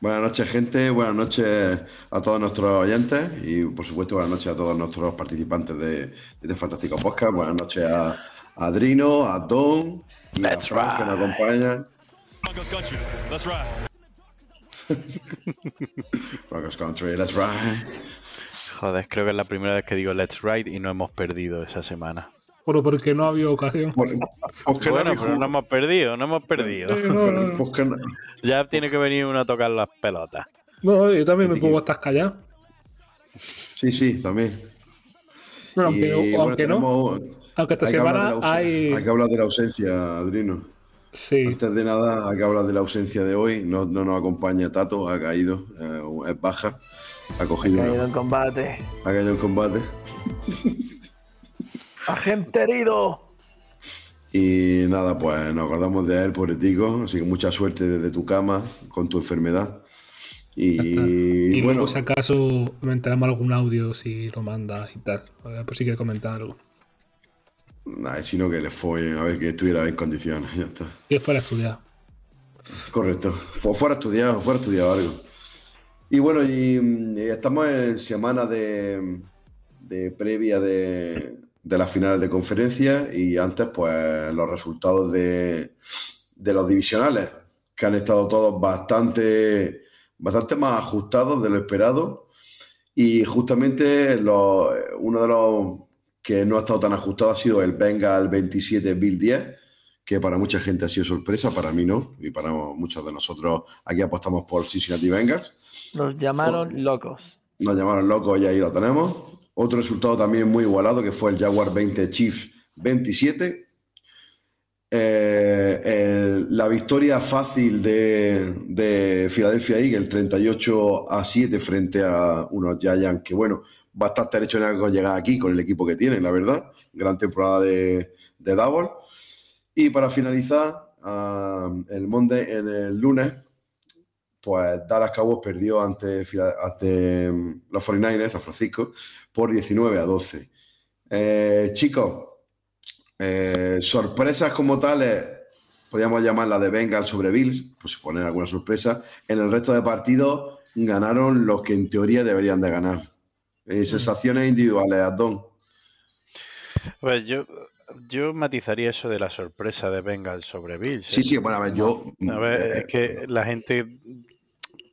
Buenas noches, gente. Buenas noches a todos nuestros oyentes y, por supuesto, buenas noches a todos nuestros participantes de, de este fantástico podcast. Buenas noches a, a Adrino, a Don y a que nos acompañan. Broncos country. Let's ride. Broncos Country, let's ride. Joder, creo que es la primera vez que digo Let's Ride y no hemos perdido esa semana. Bueno, porque no ha habido ocasión. Bueno, pues que no pero no hemos perdido, no hemos perdido. No, no, no. que no- Ya tiene que venir uno a tocar las pelotas. No, yo también me puedo estar callado. Sí, sí, también. Bueno, Y, aunque, bueno, aunque no, tenemos- aunque esta hay semana hay. hay que hablar de la ausencia, Adrino. Sí, Antes de nada, hay que hablar de la ausencia de hoy. No, no nos acompaña Tato, ha caído, eh, es baja. Ha cogido. Caído en combate. Ha caído en combate. Agente herido. Y nada, pues nos acordamos de él, pobretico. Así que mucha suerte desde tu cama con tu enfermedad. Y. Y bueno, luego, si acaso, me enteramos algún audio si lo mandas y tal. A ver, por si quiere comentar algo. nada, sino que le fue a ver que estuviera en condiciones. Ya está. Que fuera a estudiar. Correcto. Fu- Fuera estudiado, fuera estudiado algo. Y bueno, y, mm, y estamos en semana de, de previa de, de las finales de conferencia y antes, pues, los resultados de, de los divisionales, que han estado todos bastante, bastante más ajustados de lo esperado. Y justamente lo- uno de los que no ha estado tan ajustado ha sido el Bengal 27 Bill 10 que para mucha gente ha sido sorpresa, para mí no, y para muchos de nosotros aquí apostamos por Cincinnati Bengals. Nos llamaron locos. Nos llamaron locos y ahí lo tenemos. Otro resultado también muy igualado que fue el Jaguar 20 Chiefs 27. Eh, el- la victoria fácil de, de Philadelphia Eagles 38 a 7 frente a unos Giants que, bueno, bastante han hecho en con llegar aquí con el equipo que tienen, la verdad. Gran temporada de, de Double. Y para finalizar, ah, el Monday, en el lunes, pues Dallas Cowboys perdió ante, mm, los 49ers, San Francisco, por 19 a 12. Eh, chicos, eh, sorpresas como tales, podríamos llamarla de Bengals sobre Bills, pues poner alguna sorpresa. En el resto de partidos ganaron los que en teoría deberían de ganar. Eh, sensaciones individuales, Adón. Pues yo, yo matizaría eso de la sorpresa de Bengals sobre Bills. Sí, ¿eh? sí, bueno, a ver, yo... A ver, eh, es que la gente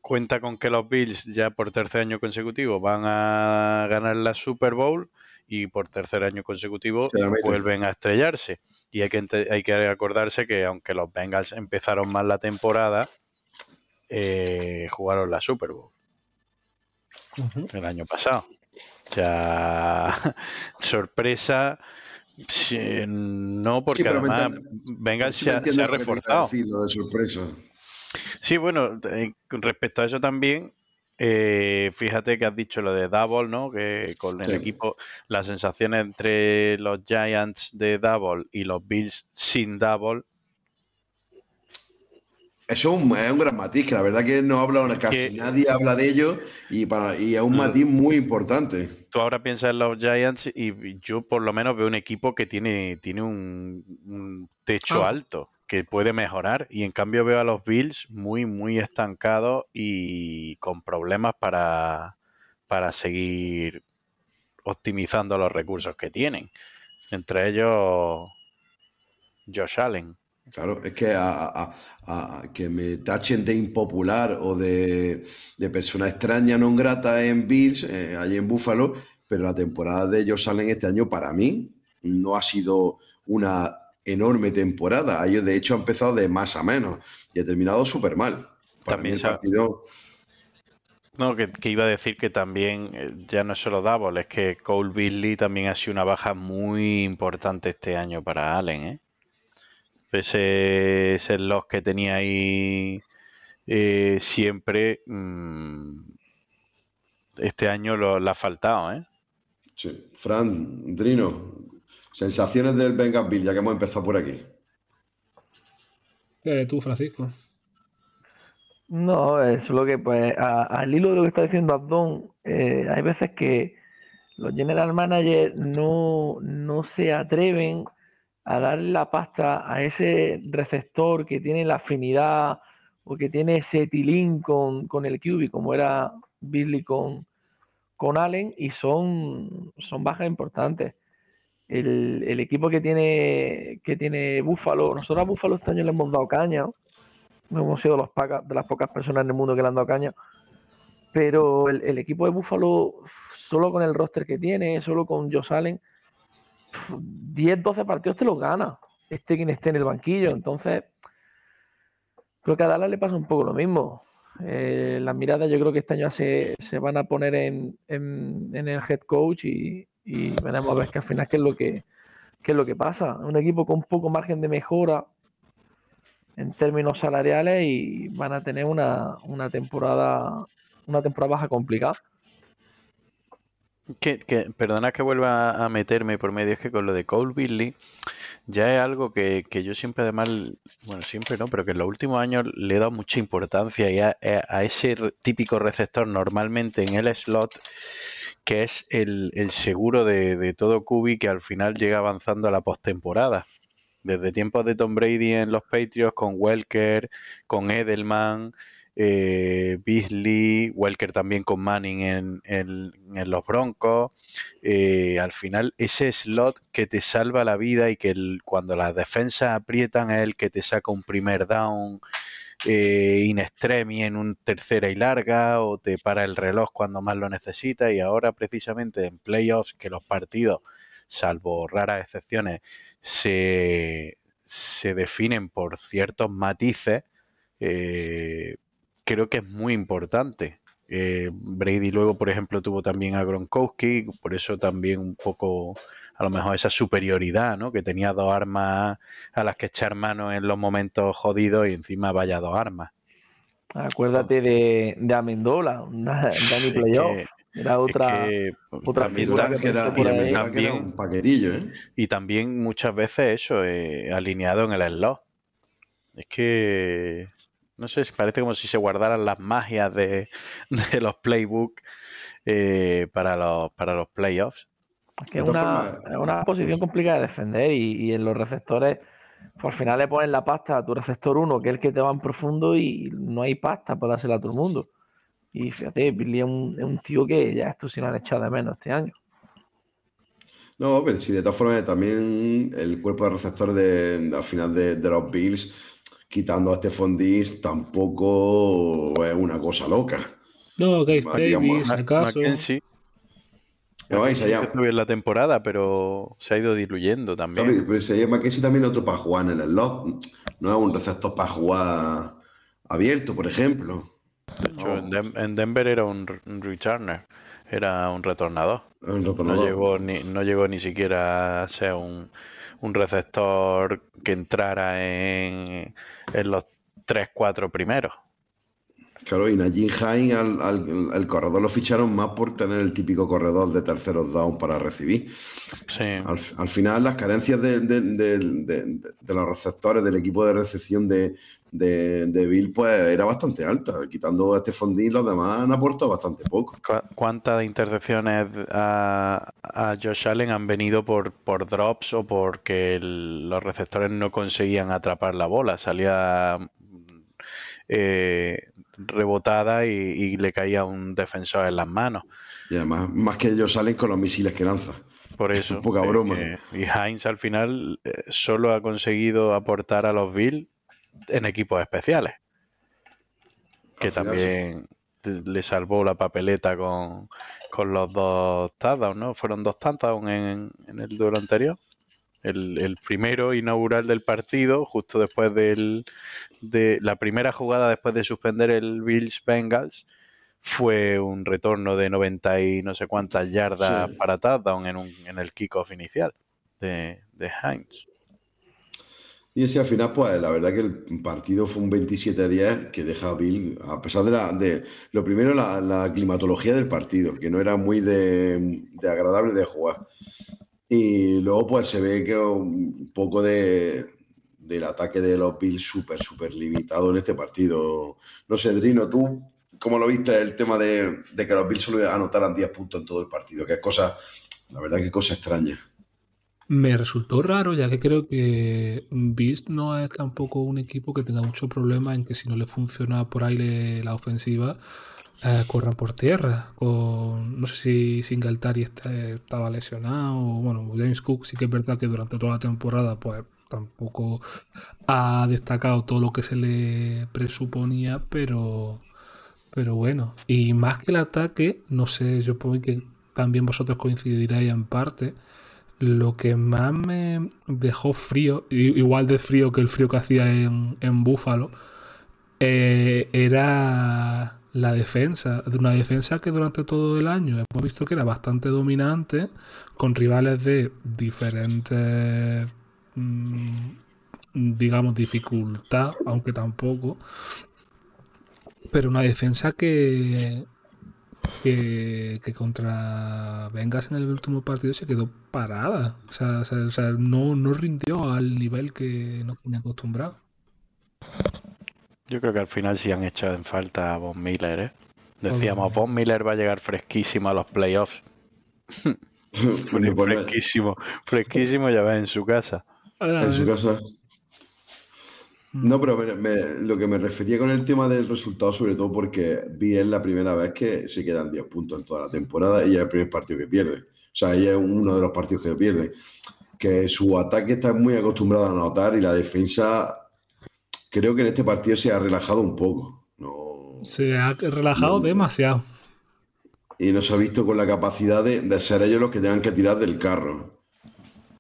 cuenta con que los Bills ya por tercer año consecutivo van a ganar la Super Bowl y por tercer año consecutivo vuelven a estrellarse. Y hay que, hay que acordarse que aunque los Bengals empezaron mal la temporada, eh, jugaron la Super Bowl el año pasado. O sea, sorpresa, sí, no, porque además Bengals sí se, ha- se reforzado. decir, lo de sorpresa. Sí, bueno, eh, con respecto a eso también, eh, fíjate que has dicho lo de Double, ¿no? Que con el Sí. equipo, las sensaciones entre los Giants de Double y los Bills sin Double, Eso es un, es un gran matiz, que la verdad que no habla casi Que- nadie habla de ello y, para, y es un Mm. matiz muy importante. tú ahora piensas en los Giants y yo por lo menos veo un equipo que tiene, tiene un, un techo Ah. alto, que puede mejorar, y en cambio veo a los Bills muy, muy estancados y con problemas para, para seguir optimizando los recursos que tienen. Entre ellos, Josh Allen. Claro, es que a, que me tachen de impopular o de, de persona extraña non grata en Bills, eh, allí en Buffalo, pero la temporada de Josh Allen este año para mí no ha sido una enorme temporada. Ellos de hecho ha empezado de más a menos y ha terminado súper mal. Para También mí el se ha- partido... No, que, que iba a decir que también eh, ya no es solo Double, es que Cole Beasley también ha sido una baja muy importante este año para Allen, ¿eh? Ese, ese loss que tenía ahí eh, siempre, mm, este año lo, le ha faltado, ¿eh? Sí. Fran, Drino, sensaciones del Bill, ya que hemos empezado por aquí. Eh, tú, Francisco. No, es lo que, pues, a- al hilo de lo que está diciendo Abdón, eh, hay veces que los general managers no, no se atreven a darle la pasta a ese receptor que tiene la afinidad o que tiene ese tilín con, con el QB, como era Beasley con, con Allen, y son, son bajas importantes. El, equipo que tiene, que tiene Buffalo, nosotros a Buffalo este año le hemos dado caña, ¿no? Hemos sido los de las pocas personas en el mundo que le han dado caña. Pero el, equipo de Buffalo, solo con el roster que tiene, solo con Josh Allen, 10, 12 partidos te los gana. Este quien esté en el banquillo. Entonces, creo que a Dallas le pasa un poco lo mismo. Eh, las miradas yo creo que este año se, se van a poner en- en el head coach y, y veremos a ver que al final qué es lo que, qué es lo que pasa. Un equipo con poco margen de mejora en términos salariales y van a tener una, una temporada una temporada baja complicada. Que, que- perdona que vuelva a meterme por medio, es que con lo de Cole Beasley ya es algo que, que yo siempre además, bueno, siempre no, pero que en los últimos años le he dado mucha importancia y a, a ese típico receptor normalmente en el slot que es el, el seguro de, de todo QB que al final llega avanzando a la postemporada. Desde tiempos de Tom Brady en los Patriots, con Welker, con Edelman, eh, Beasley, Welker también con Manning en, en- los Broncos. Eh, al final, ese slot que te salva la vida y que cuando las defensas aprietan es el que te saca un primer down eh, in extremis en un tercera y larga o te para el reloj cuando más lo necesitas y ahora precisamente en playoffs que los partidos salvo raras excepciones se, se definen por ciertos matices eh, creo que es muy importante. Eh, Brady luego por ejemplo tuvo también a Gronkowski por eso también un poco a lo mejor esa superioridad, ¿no? Que tenía dos armas a las que echar mano en los momentos jodidos y encima vaya dos armas. Acuérdate de, de Amendola, una Danny Es que- Playoff. Era otra, es que otra también, figura era, y que era También- un paquetillo, ¿eh? y también muchas veces eso, eh, alineado en el slot. Es que, no sé, parece como si se guardaran las magias de, de los playbooks eh, para, los, para los playoffs. Que es una, formas- una posición complicada de defender y, y en los receptores, por al final le ponen la pasta a tu receptor 1, que es el que te va en profundo y no hay pasta para dársela a todo el mundo. Y fíjate, Billy es un, es un tío que ya esto sí lo han echado de menos este año. No, pero sí, de todas formas, también el cuerpo de receptores de, de- al final de, de los Bills, quitando a Stephon Diggs, tampoco es una cosa loca. No, Gabe digamos, Davis. Mackenzie Allá. estuvo bien la temporada, pero se ha ido diluyendo también. Claro, pero se llama que sí también otro para jugar en el slot. No es un receptor para jugar abierto, por ejemplo. De hecho, en, Denver era un, un returner, era un retornador. Un No retornador. llegó ni, no llegó ni siquiera a ser un, un receptor que entrara en, en los 3-4 primeros. Claro, y Najee Hines al, al- al corredor lo ficharon más por tener el típico corredor de terceros down para recibir. Sí. Al, al final, las carencias de, de- de- de- los receptores del equipo de recepción de, de, de Bill, pues era bastante alta. Quitando Stephon Diggs, los demás han aportado bastante poco. ¿Cu- ¿Cuántas intercepciones a, a Josh Allen han venido por, por drops o porque el- los receptores no conseguían atrapar la bola? Salía eh, rebotada y, y le caía un defensor en las manos. Y además, más que ellos salen con los misiles que lanza. Por eso. Poca eh, broma. y Heinz al final eh, solo ha conseguido aportar a los Bills en equipos especiales. Que también le salvó la papeleta con, con los dos touchdowns, ¿no? Fueron dos touchdowns en, en el duelo anterior. El, el primero inaugural del partido, justo después del, de la primera jugada después de suspender el Bills Bengals, fue un retorno de 90 y no sé cuántas yardas Sí. para touchdown en, un, en el kickoff inicial de, de Hines. Y así al final, pues la verdad que el partido fue un 27-10 que deja a Bill, a pesar de la. De, lo primero, la, la climatología del partido, que no era muy de, de agradable de jugar. Y luego, pues se ve que un poco de, del ataque de los Bills súper, súper limitado en este partido. No sé, Drino, tú, ¿cómo lo viste el tema de, de que los Bills solo anotaran 10 puntos en todo el partido? Que es cosa, la verdad que cosa extraña. Me resultó raro, ya que creo que Beast no es tampoco un equipo que tenga mucho problema en que si no le funciona por aire la ofensiva, eh, corran por tierra. Con, no sé si Singletary está- estaba lesionado, o bueno, James Cook sí que es verdad que durante toda la temporada pues tampoco ha destacado todo lo que se le presuponía, pero, pero bueno. Y más que el ataque, no sé, yo puedo que también vosotros coincidiréis en parte. Lo que más me dejó frío, igual de frío que el frío que hacía en, en Búfalo, eh, era la defensa. De una defensa que durante todo el año hemos visto que era bastante dominante, con rivales de diferentes, mm, digamos, dificultad, aunque tampoco. Pero una defensa que, que, que contra Vengas en el último partido se quedó parada. O sea, o sea, no, no rindió al nivel que nos tenía acostumbrado. Yo creo que al final sí han echado en falta a Von Miller, ¿eh? Decíamos. Von Miller va a llegar fresquísimo a los playoffs. Fresquísimo, fresquísimo ya va en su casa. en su casa. No, pero me- me- lo que me refería con el tema del resultado, sobre todo porque vi es la primera vez que se quedan 10 puntos en toda la temporada y es el primer partido que pierde. O sea, ahí es uno de los partidos que pierde. Que su ataque está muy acostumbrado a anotar y la defensa, creo que en este partido se ha relajado un poco. No, Se ha relajado No. demasiado. y no se ha visto con la capacidad de, de ser ellos los que tengan que tirar del carro.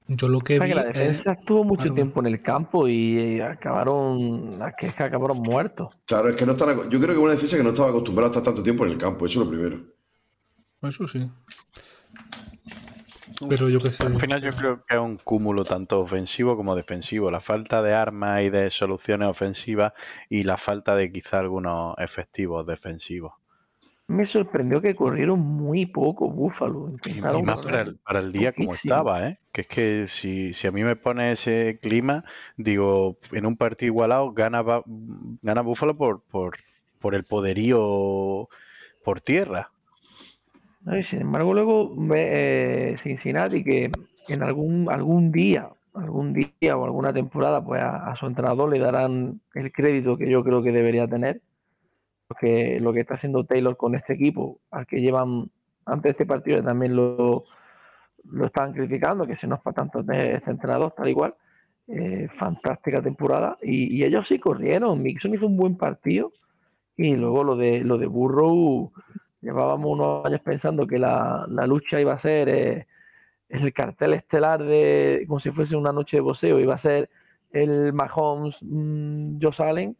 Yo lo O que sea, vi que la es- defensa estuvo mucho Claro. tiempo en el campo y eh, acabaron, es que acabaron muertos. Claro, es que no están, yo creo que es una defensa que no estaba acostumbrada a estar tanto tiempo en el campo, eso es lo primero. Eso sí. Pero yo qué sé. Al final yo creo que es un cúmulo tanto ofensivo como defensivo. La falta de armas y de soluciones ofensivas y la falta de quizá algunos efectivos defensivos. Me sorprendió que corrieron muy poco Búfalo. Y, más para el, para el día como poquísimo. estaba, ¿eh? Que es que si, si a mí me pone ese clima, digo, en un partido igualado gana, gana Búfalo por, por, por el poderío por tierra. Sin embargo, luego eh, Cincinnati que en algún, algún día, algún día o alguna temporada, pues a, su entrenador le darán el crédito que yo creo que debería tener. Porque lo que está haciendo Taylor con este equipo, al que llevan antes de este partido también lo, lo estaban criticando, que se nos para tanto de este entrenador, tal igual. Eh, fantástica temporada. Y, y ellos sí corrieron. Mixon hizo un buen partido. Y luego lo de lo de Burrow, llevábamos unos años pensando que la, la lucha iba a ser eh, el cartel estelar de como si fuese una noche de boxeo, iba a ser el Mahomes mm, Josh Allen,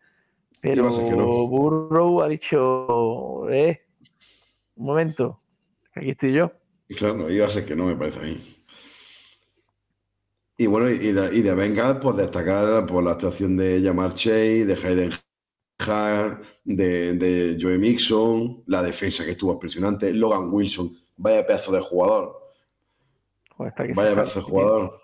pero no. Burrow ha dicho, eh, un momento, aquí estoy yo. Y claro, iba a ser que no, me parece a mí. Y bueno, y de, y de pues destacar por la actuación de Jamar Chase, de Hayden de, de Joe Mixon, la defensa que estuvo impresionante, Logan Wilson, vaya pedazo de jugador, Joder, que vaya sabe. pedazo de jugador.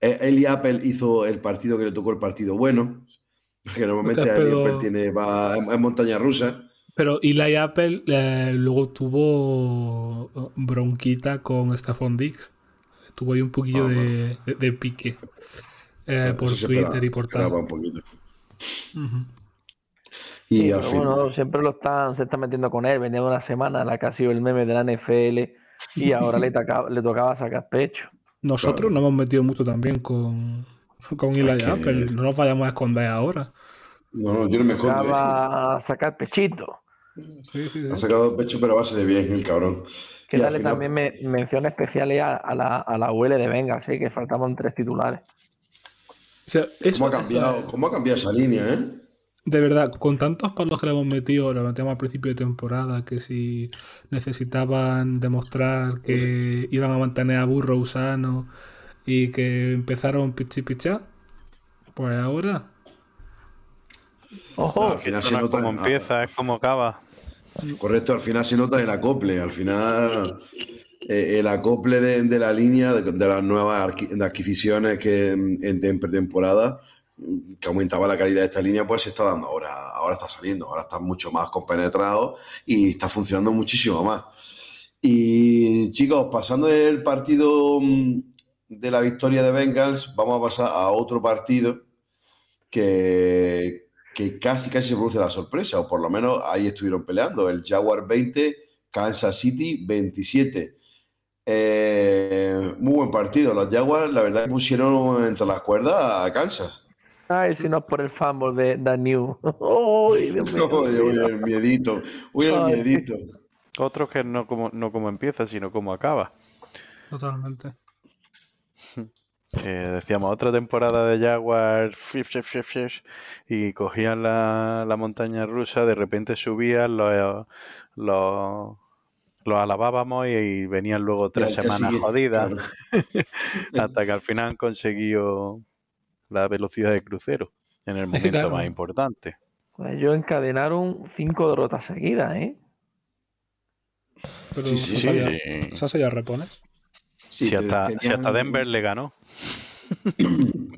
E- Eli Apple hizo el partido que le tocó el partido bueno, porque normalmente Eli pero- Apple tiene, va en, en montaña rusa. Pero Eli Apple eh, luego tuvo eh, bronquita con Stephon Diggs. Tuvo ahí un poquillo Ah, de, de- de pique eh, por Twitter esperaba- y por tal. un poquito. Ujú. Y Sí, al pero fin, bueno, siempre lo están, se están metiendo con él. Venía de una semana en la que ha sido el meme de la NFL y ahora le, tocaba, le tocaba sacar pecho. Nosotros Claro. nos hemos metido mucho también con, con Eli que- Apple. No nos vayamos a esconder ahora. no, no, yo no me escondo. Tocaba sacar pechito. Sí, sí, Ha sí. sacado pecho, pero a base de bien, el cabrón. Que final- también me- menciones especiales a, a la, a la UL de Venga, sí, que faltaban tres titulares. O sea, eso- ¿Cómo ha cambiado, eso- cómo ha cambiado esa línea, eh? De verdad, con tantos palos que le hemos metido, lo metíamos al principio de temporada, que si necesitaban demostrar que iban a mantener a Burrow sano y que empezaron pichi pichá, pues ahora Ojo, Al final se no es nota. como empieza, es como acaba. Correcto, al final se nota el acople. Al final, eh, el acople de, de la línea, de, de las nuevas adquisiciones que en, en pretemporada, que aumentaba la calidad de esta línea, pues se está dando ahora. Ahora está saliendo, ahora está mucho más compenetrado y está funcionando muchísimo más. Y chicos, pasando del partido mm, de la victoria de Bengals, vamos a pasar a otro partido que, que casi casi se produce la sorpresa, o por lo menos ahí estuvieron peleando. El Jaguar 20, Kansas City 27. Eh, muy buen partido. Los Jaguars, la verdad, pusieron entre las cuerdas a Kansas. Ay, si no es por el fumble de Dan New. Ay, Dios mío. Uy, uy, el miedito. Uy, el Ay. miedito. Otros que no como, no como empieza, sino como acaba. totalmente. Que decíamos, otra temporada de Jaguar fif, fif, fif, fif, y cogían la, la montaña rusa, de repente subían, los, los, los alabábamos y, venían luego tres semanas jodidas, claro. hasta que al final han conseguido la velocidad de crucero en el momento claro. más importante. Pues ellos encadenaron cinco derrotas seguidas, ¿eh? Pero Sí, sí, sí. ya, Sasa ya repones. Sí, si, hasta, si tenían- hasta Denver le ganó,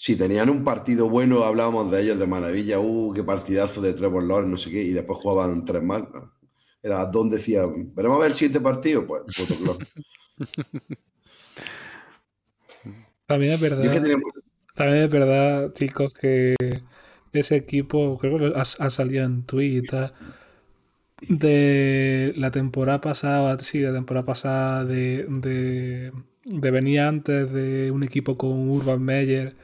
Si tenían un partido bueno, hablábamos de ellos de maravilla. Uh, qué partidazo de Trevor Lawrence, no sé qué, y después jugaban tres mal. Era Don decía, veremos a ver el siguiente partido. Pues. También es Yo es que verdad, tenía- también es verdad, chicos, que ese equipo, creo que ha, salido en Twitter, de la temporada pasada, sí, la temporada pasada de, de, de venir antes de un equipo con Urban Meyer,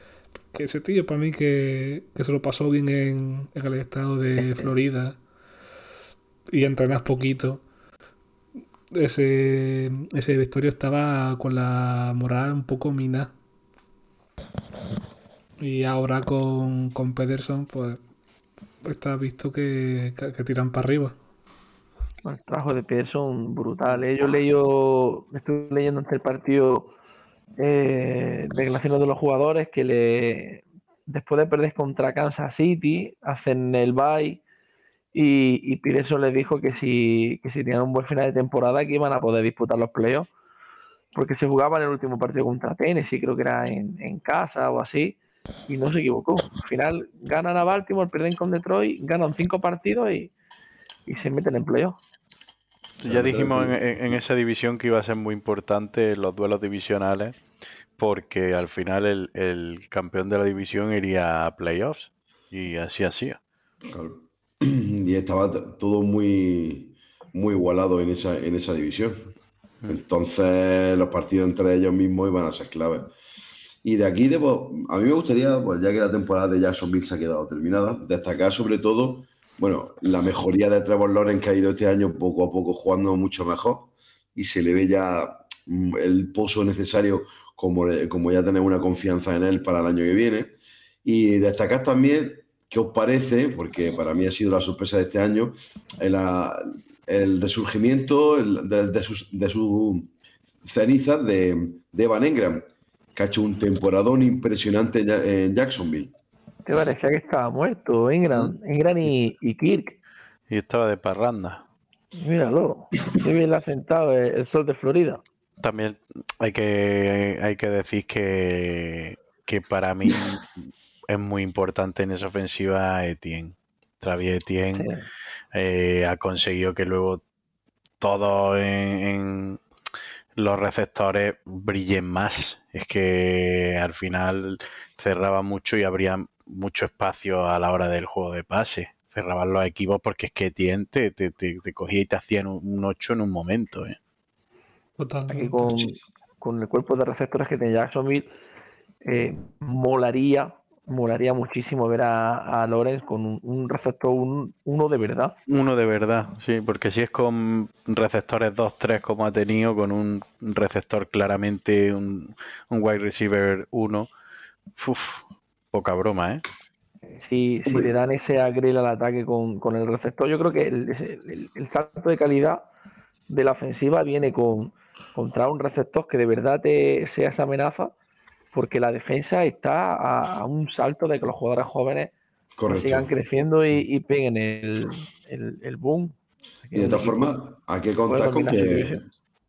que ese tío para mí que, que se lo pasó bien en, el estado de Florida y entrenas poquito. Ese, ese vestuario estaba con la moral un poco mina. Y ahora con, con Pederson, pues está visto que, que- tiran para arriba. El trabajo de Pearson brutal. ¿eh? Yo leído, estoy leyendo antes el partido eh, declaraciones de los jugadores que le después de perder contra Kansas City, hacen el bye y, y Pearson les dijo que si, que si tenían un buen final de temporada que iban a poder disputar los playoffs. Porque se jugaba en el último partido contra Tennessee, creo que era en, en casa o así, y no se equivocó. Al final ganan a Baltimore, pierden con Detroit, ganan cinco partidos y, y se meten en playoffs. Ya dijimos en, esa división que iba a ser muy importante los duelos divisionales, porque al final el, el campeón de la división iría a playoffs, y así hacía. Claro. Y estaba todo muy, muy igualado en esa, en esa división. Entonces, los partidos entre ellos mismos iban a ser claves. Y de aquí, debo, a mí me gustaría, pues ya que la temporada de Jacksonville se ha quedado terminada, destacar sobre todo, bueno, la mejoría de Trevor Lawrence que ha ido este año poco a poco jugando mucho mejor y se le ve ya mm, el pozo necesario como, como ya tener una confianza en él para el año que viene. Y destacar también qué os parece, porque para mí ha sido la sorpresa de este año, el, ah, resurgimiento de, de sus, de cenizas de, de Evan Engram, que ha hecho un temporadón impresionante en Ja- en Jacksonville. Te parecía que estaba muerto, Ingram, Ingram y, y Kirk. Y estaba de parranda. Míralo, qué bien le ha sentado el, el sol de Florida. También hay que, hay que decir que, que para mí es muy importante en esa ofensiva Etienne. Travis Etienne Sí. eh, ha conseguido que luego todos en, en los receptores brillen más. Es que al final cerraba mucho y habría mucho espacio a la hora del juego de pase. Cerraban los equipos porque es que Etienne te, te, te- te cogía y te hacían un, un 8 en un momento. ¿eh? Totalmente. Con, con el cuerpo de receptores que tiene Jacksonville, eh, molaría, molaría muchísimo ver a, a Lawrence con un, un receptor un- uno de verdad. Uno de verdad, sí, porque si es con receptores 2-3 como ha tenido, con un receptor claramente, un, un wide receiver 1, uf, poca broma, ¿eh? si, si le dan ese agril al ataque con, con el receptor, yo creo que el, el- el salto de calidad de la ofensiva viene con contra un receptor que de verdad te sea esa amenaza, porque la defensa está a, a un salto de que los jugadores jóvenes Correcto. sigan creciendo y, y peguen el, el, el boom. Y de todas formas, hay que contar con que.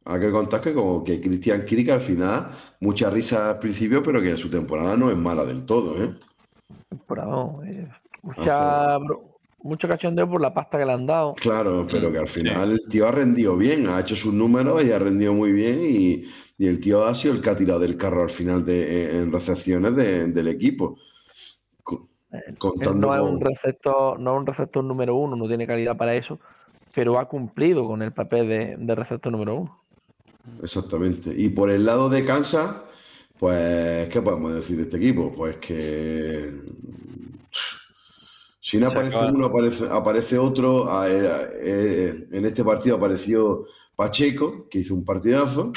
Hay que contar que como que Christian Kirk al final, mucha risa al principio, pero que su temporada no es mala del todo, ¿eh? temporada, eh, mucha, bro- mucho cachondeo por la pasta que le han dado. Claro, pero que al final el tío ha rendido bien, ha hecho sus números y ha rendido muy bien y, y el tío ha sido el que ha tirado del carro al final de, en recepciones de- del equipo. Contando no es un receptor, no es un receptor número uno, no tiene calidad para eso, pero ha cumplido con el papel de, de receptor número uno. Exactamente. Y por el lado de Kansas, pues, ¿qué podemos decir de este equipo? Pues que si no Se aparece acaba- uno, aparece, aparece otro. A- eh, eh, En este partido apareció Pacheco, que hizo un partidazo.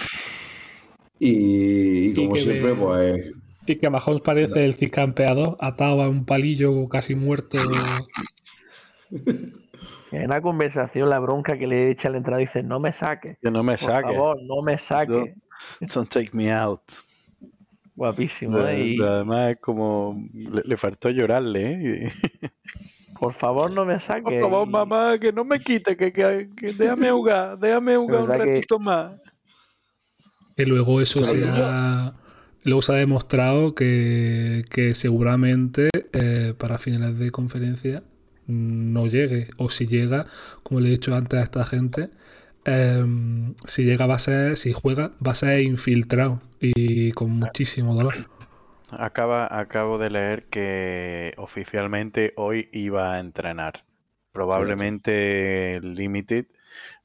Y, y como siempre, de- pues Y que Mahomes parece el ciscampeador, atado a un palillo casi muerto. En una conversación, la bronca que le echa al entrada dice: No me saque, Que no me por saque. favor, no me saque. Don't take me out. Guapísimo, ¿eh? Y, Pero Además es como... Le, le faltó llorarle, ¿eh? por favor, no me saque. Por favor, Y- mamá, que no me quite, que, que, que déjame jugar, déjame jugar un que- ratito más. Que luego eso se ha, luego se ha demostrado que, que seguramente eh, para finales de conferencia no llegue. O si llega, como le he dicho antes a esta gente, em, si llega va a ser, si juega, va a ser infiltrado y con muchísimo dolor. Acaba, acabo de leer que oficialmente hoy iba a entrenar. Probablemente limited,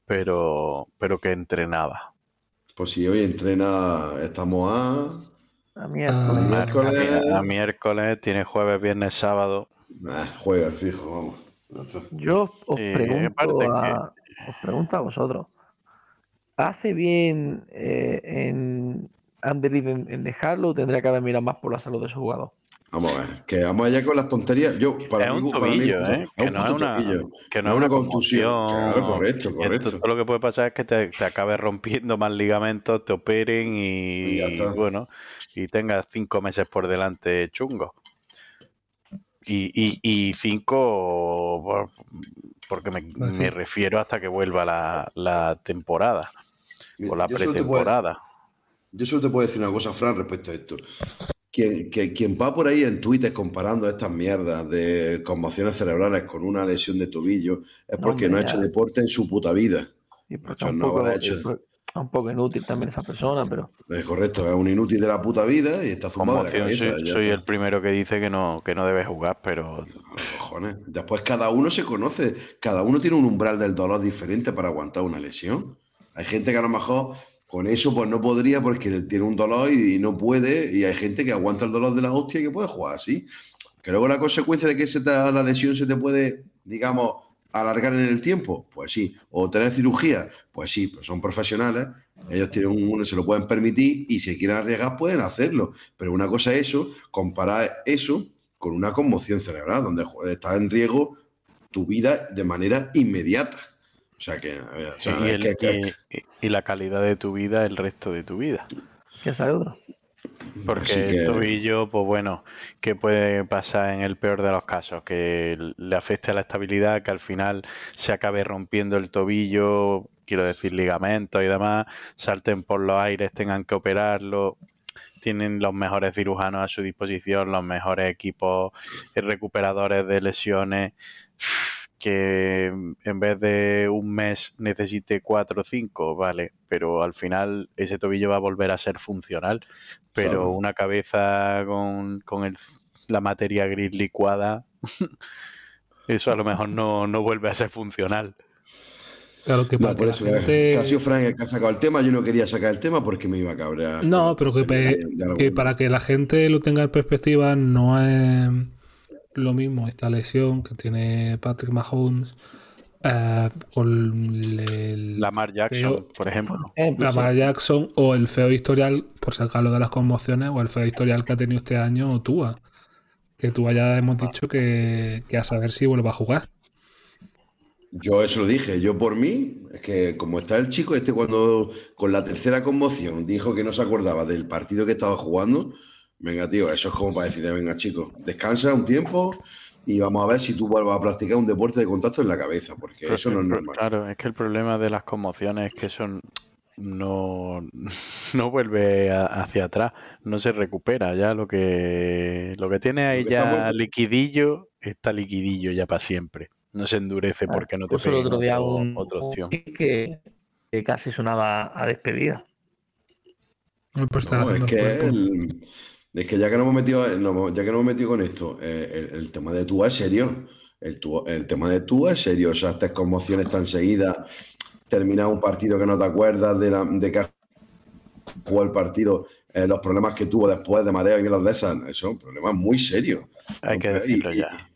pero, pero que entrenaba. Pues si hoy entrena, estamos a. A miércoles. Ah. Miércoles. A, mi- a miércoles, tiene jueves, viernes, sábado. Ah, juega, fijo, vamos. Yo os pregunto os pregunto a vosotros. ¿Hace bien eh, en Andy Reid en, en dejarlo o tendría que haber mirado más por la salud de su jugador? Vamos a ver, que vamos allá con las tonterías. Yo, para es mí, un para mí, tobillo, ¿eh? Que un no es una, tobillo. que no es una una contusión. Claro, correcto, correcto. Todo lo que puede pasar es que te, te acabes rompiendo más ligamentos, te operen y, bueno, y tengas cinco meses por delante chungo. Y, y, y cinco, porque me, Pues sí. me refiero hasta que vuelva la, la temporada o la Yo solo, te puedo, pretemporada. yo solo te puedo decir una cosa, Fran, respecto a esto. Quien, que- quien va por ahí en Twitter comparando estas mierdas de conmociones cerebrales con una lesión de tobillo es No, porque hombre, no ha hecho deporte en su puta vida. Y Macho, un, no habrá hecho. es un poco inútil también esa persona, pero Es correcto, es un inútil de la puta vida y está zumbado de la cabeza. soy, el primero que dice que no, que no debe jugar, pero Cojones. Después cada uno se conoce, cada uno tiene un umbral del dolor diferente para aguantar una lesión. Hay gente que a lo mejor con eso pues no podría porque tiene un dolor y, no puede, y hay gente que aguanta el dolor de la hostia y que puede jugar así. Que luego la consecuencia de que se te, la lesión se te puede, digamos, alargar en el tiempo, pues sí. O tener cirugía, pues sí, pues son profesionales, ellos tienen un, se lo pueden permitir y si quieren arriesgar pueden hacerlo. Pero una cosa es eso, comparar eso con una conmoción cerebral, donde está en riesgo tu vida de manera inmediata. O sea que, a ver, o sea, y, es el- que- que- y- y la calidad de tu vida el resto de tu vida. sabe otro. Porque que- el tobillo, pues bueno, ¿qué puede pasar en el peor de los casos? Que le afecte a la estabilidad, que al final se acabe rompiendo el tobillo, quiero decir ligamentos y demás, salten por los aires, tengan que operarlo. Tienen los mejores cirujanos a su disposición, los mejores equipos recuperadores de lesiones, que en vez de un mes necesite cuatro o cinco, vale, pero al final ese tobillo va a volver a ser funcional pero Claro. una cabeza con, con el- la materia gris licuada, eso a lo mejor no, no vuelve a ser funcional. Claro que No, para que por la eso, gente... que ha sido Frank el que ha sacado el tema. Yo no quería sacar el tema porque me iba a cabrear. No, pero que, que para que la gente lo tenga en perspectiva, no es lo mismo esta lesión que tiene Patrick Mahomes eh, con el Lamar Jackson, feo- por ejemplo. Sí. Lamar Jackson o el feo historial, por sacarlo de las conmociones, o el feo historial que ha tenido este año Tua. Que tú ya hemos dicho que, que a saber si vuelve a jugar. Yo eso lo dije, yo por mí, es que como está el chico este cuando con la tercera conmoción dijo que no se acordaba del partido que estaba jugando, venga tío, eso es como para decirle, venga chico, descansa un tiempo y vamos a ver si tú vuelves a practicar un deporte de contacto en la cabeza, porque eso no es normal. Claro, es que el problema de las conmociones es que eso no, no vuelve a- hacia atrás, no se recupera ya lo que lo que tiene ahí ya muerto. liquidillo, está liquidillo ya para siempre. No se endurece porque no te Puso el peguen otro día otro- un, opción. tuit que, que casi sonaba a despedida. Pues está No, es que, el- es que ya que nos hemos metido, no, ya que nos hemos metido con esto, eh, el, el tema de Tua es serio. El, el tema de Tua es serio. O sea, estas conmociones tan seguidas, terminar un partido que no te acuerdas de, la- de que has jugado el partido, eh, los problemas que tuvo después de mareo y las de esas, eso es un problema muy serio. Hay que decirlo y- ya.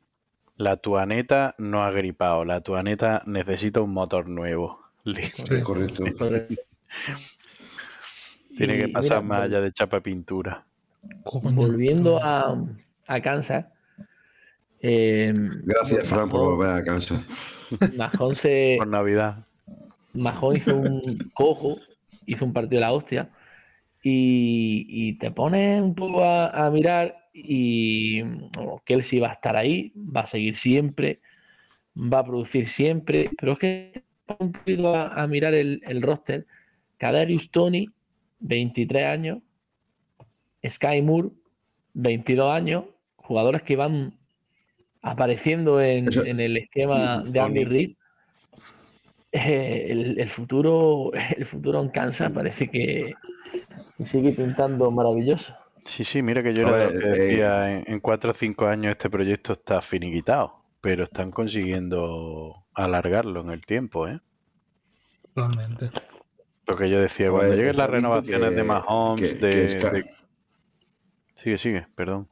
La tuaneta no ha gripado, la tuaneta necesita un motor nuevo. Es correcto. Tiene que pasar mira, más allá de chapa pintura. Coño. Volviendo a, a Kansas. eh, Gracias, Fran, por volver a Kansas. Mahón se, Por Navidad. Mahón hizo un cojo, hizo un partido de la hostia. Y, y te pones un poco a, a mirar y bueno, Kelsey va a estar ahí, va a seguir siempre, va a producir siempre. Pero es que un poquito a, a mirar el, el roster. Kadarius Tony, 23 años. Sky Moore, 22 años. Jugadores que van apareciendo en, Eso- en el esquema de Andy. Reid. Eh, el, el futuro el futuro en Kansas parece que sigue pintando maravilloso. Sí, sí, mira que yo era ver, lo que eh, decía, en, en cuatro o cinco años este proyecto está finiquitado, pero están consiguiendo alargarlo en el tiempo, ¿eh? Totalmente. Lo que yo decía, cuando ver, lleguen las renovaciones de Mahomes, que- de, que Sky- de- Sigue, sigue, perdón.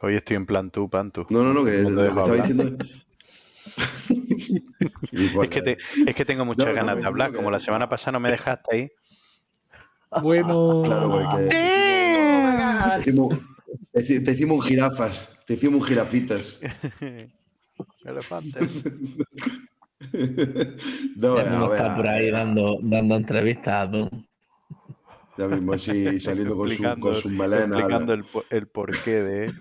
Hoy estoy en plan tú, pan tú. No, no, no, que No te lo que dejo estaba diciendo. Y Es que, te- es que tengo muchas No, ganas no, de hablar, no, como la semana pasada no me dejaste ahí. Bueno. Claro, porque te hicimos, te un jirafas, te hicimos un jirafitas. Elefante. No, a ver, por ahí dando, dando entrevistas a Don. Ya mismo así saliendo con su, con sus melenas. explicando el, el porqué de,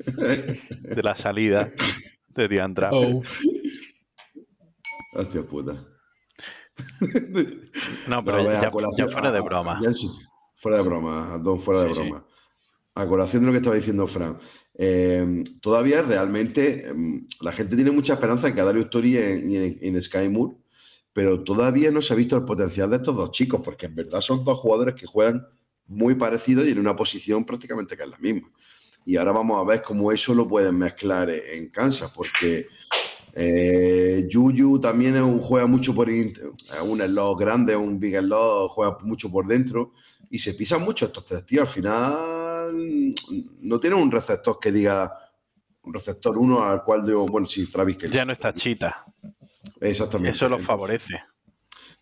de la salida de Diandra. Oh, Hostia puta. No, pero No, ya, a colación- ya fuera de a- a- broma. ya en sí- fuera de broma, Don, fuera de Sí, sí. broma. A colación de lo que estaba diciendo Fran, eh, todavía realmente em, la gente tiene mucha esperanza en Kadarius Tori y en, y en, en Sky Moore, pero todavía no se ha visto el potencial de estos dos chicos, porque en verdad son dos jugadores que juegan muy parecidos y en una posición prácticamente que es la misma. Y ahora vamos a ver cómo eso lo pueden mezclar en Kansas, porque eh, Juju también es un, juega mucho por es un slot grande, un big slot, juega mucho por dentro y se pisan mucho estos tres tíos. Al final no tienen un receptor que diga un receptor uno al cual digo, bueno, sí, Travis Kelce. Ya no está chita. Exactamente. Eso los favorece.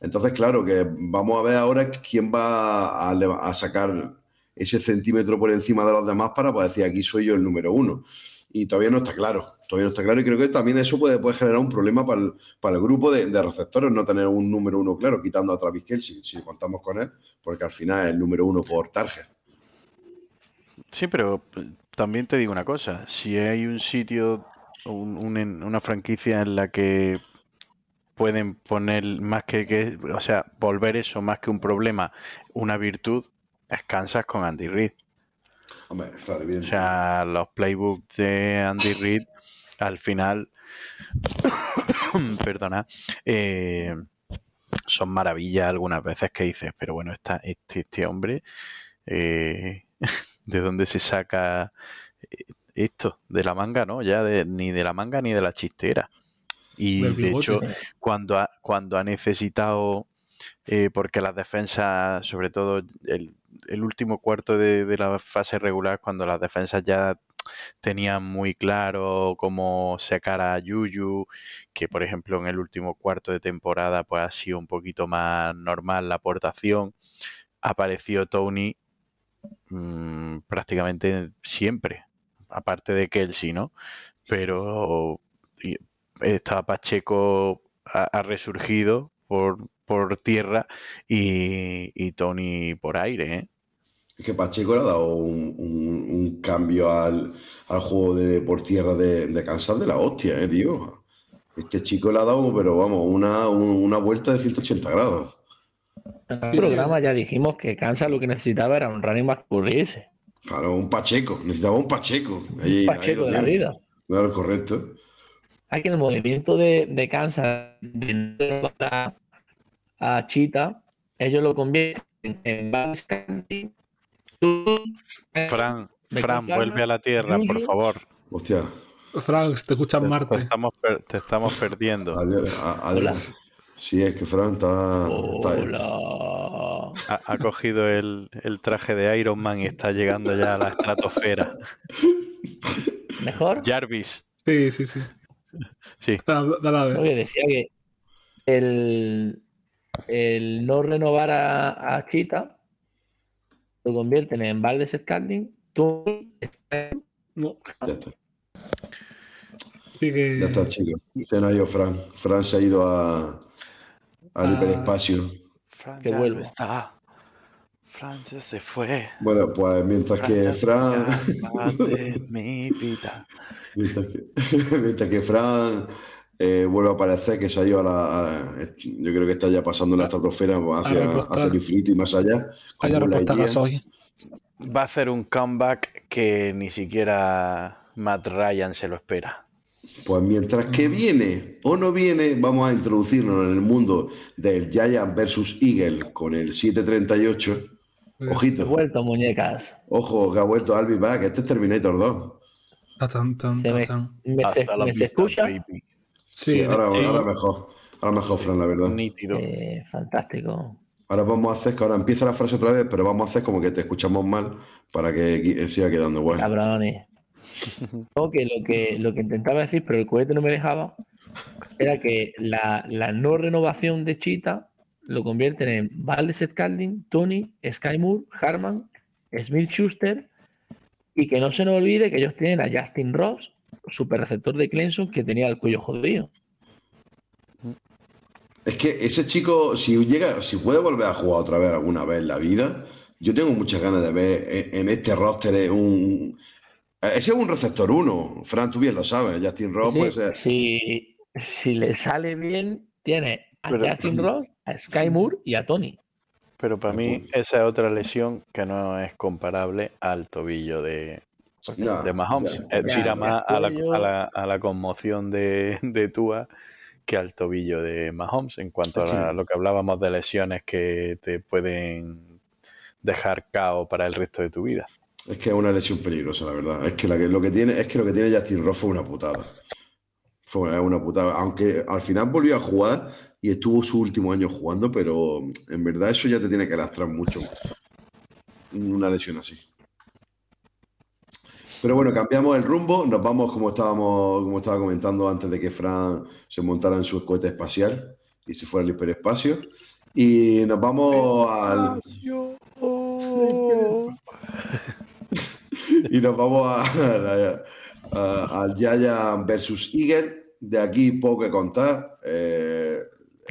Entonces, claro, que vamos a ver ahora quién va a, sacar ese centímetro por encima de los demás para poder decir aquí soy yo el número uno. Y todavía no está claro, todavía no está claro y creo que también eso puede, generar un problema para el, grupo de, receptores no tener un número uno claro, quitando a Travis Kelce, si contamos con él, porque al final es el número uno por target. Sí, pero eh, también te digo una cosa. Si hay un sitio, una franquicia en la que pueden poner más que, que, o sea, volver eso más que un problema, una virtud, es Kansas con Andy Reid. Hombre, claro, O sea, los playbooks de Andy Reid, al final, perdona, eh, son maravillas algunas veces que dices, pero bueno, esta, este, este hombre, eh, ¿de dónde se saca eh, esto? De la manga, ¿no? Ya de- ni de la manga ni de la chistera. Y de hecho, cuando ha, cuando ha necesitado, eh, porque las defensas, sobre todo el, el último cuarto de, de la fase regular, cuando las defensas ya tenían muy claro cómo sacar a Yuyu, que por ejemplo en el último cuarto de temporada pues ha sido un poquito más normal la aportación, apareció Tony mm, prácticamente siempre. aparte de Kelsey, ¿no? Pero está Pacheco ha, ha resurgido por, por tierra y, y Tony por aire, ¿eh? Es que Pacheco le ha dado un, un- un cambio al, al juego de por tierra de, de Kansas de la hostia, eh, tío. Este chico le ha dado, pero vamos, una, un- una vuelta de 180 grados. En el sí. programa ya dijimos que Kansas lo que necesitaba era un running back corriese. Claro, un Pacheco, necesitaba un Pacheco. Ahí- Un Pacheco de la vida. Claro, correcto. Hay que el movimiento de, de Kansas de a, a Chita, ellos lo convierten en Vance Candy. Fran, ¿Me Fran, vuelve a la tierra, por favor. Hostia, Frank, te escuchas Te, te Marte. estamos, per- te estamos perdiendo. adiós. adiós. Hola. Sí, es que Fran está. está- Hola. Ha, ha cogido el, el traje de Iron Man y está llegando ya a la estratosfera. ¿Mejor? Jarvis, Sí, sí, sí. Sí. Dale, dale a ver. Oye, decía que el, el no renovar a, a Chita lo convierten en Valdes Scanding, tú No, Ya está, sí que- ya está, chicos. Se nos ha ido Fran. Fran se ha ido a, al Ah. hiperespacio. Fran Que vuelvo. está. Fran ya se fue. Bueno, pues mientras que ya Fran. de mi vida. Mientras que, mientras que Fran eh, vuelve a aparecer, que se ha ido a la. a- yo creo que está ya pasando la estratosfera hacia, repostar. hacia el infinito y más allá. Gas hoy. Va a hacer un comeback que ni siquiera Matt Ryan se lo espera. Pues mientras que viene o no viene, vamos a introducirnos en el mundo del Giant versus Eagle con el 738. He Ojito, vuelto, muñecas. ojo, que ha vuelto Albi Back. Este es Terminator 2. Ta, tan, tan, Se me, tan. me se, me escucha. baby. Sí, Sí, ahora, eh, ahora mejor. Ahora mejor, Fran, la verdad. Nítido. Eh, fantástico. Ahora vamos a hacer que ahora empieza la frase otra vez, pero vamos a hacer como que te escuchamos mal para que qui- siga quedando bueno. Cabrones. No, que lo que lo que intentaba decir, pero el cohete no me dejaba, era que la, la no renovación de Chita lo convierten en Valdes Scalding, Tony, Sky Moore, Harman, Smith Schuster, y que no se nos olvide que ellos tienen a Justin Ross, super receptor de Clemson, que tenía el cuello jodido. Es que ese chico, si llega, si puede volver a jugar otra vez alguna vez en la vida, yo tengo muchas ganas de ver en, en este roster un. Ese es un receptor uno, Fran, tú bien lo sabes, Justin Ross, Sí, si, si le sale bien, tiene a Pero- Justin Ross, a Sky Moore y a Tony. Pero para mí esa es otra lesión que no es comparable al tobillo de, de Mahomes. Eh, Ya, tira ya más a la, a la- a la conmoción de, de Tua que al tobillo de Mahomes en cuanto a Es la- lo que hablábamos de lesiones que te pueden dejar cao para el resto de tu vida. Es que es una lesión peligrosa, la verdad. Es que, la que- lo que tiene, es que lo que tiene Justin Ross fue una putada. Fue una putada. Aunque al final volvió a jugar y estuvo su último año jugando, pero en verdad eso ya te tiene que lastrar mucho. Una lesión así. Pero bueno, cambiamos el rumbo, nos vamos como estábamos, como estaba comentando antes de que Fran se montara en su cohete espacial y se fuera al hiperespacio. Y nos vamos al, y nos vamos a, a- a- al Giant versus Eagle. De aquí poco que contar. Eh,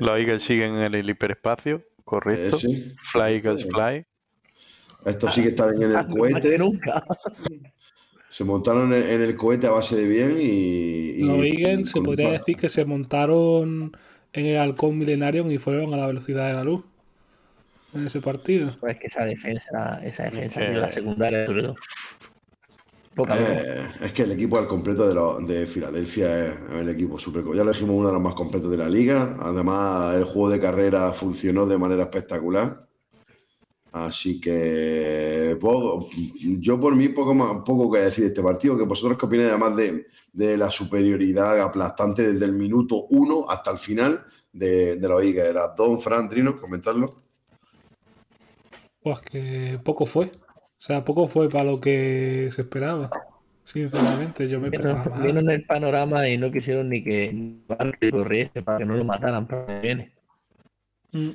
Los Eagles siguen en el hiperespacio, correcto. eh, sí. Fly Eagles Fly. Estos sí que están en el cohete. nunca. Se montaron en, en el cohete a base de bien y. y- Los Eagles se podría decir que se montaron en el halcón Millenarium y fueron a la velocidad de la luz en ese partido. Pues que esa defensa, esa defensa, que- tío, la secundaria sobre todo. Eh, es que el equipo al completo de, lo- de Filadelfia es el equipo súper. Ya lo dijimos, uno de los más completos de la liga. Además, el juego de carrera funcionó de manera espectacular. Así que poco- yo por mí poco más, poco que decir de este partido. Que vosotros qué opináis además de, de la superioridad aplastante desde el minuto uno hasta el final de, de los Eagles. Era Don Fran Trino, comentarlo. Pues que poco fue. O sea, poco fue para lo que se esperaba. Sinceramente, yo me esperaba. vieron el panorama y no quisieron ni que corriese para que no lo mataran para viene. Mm.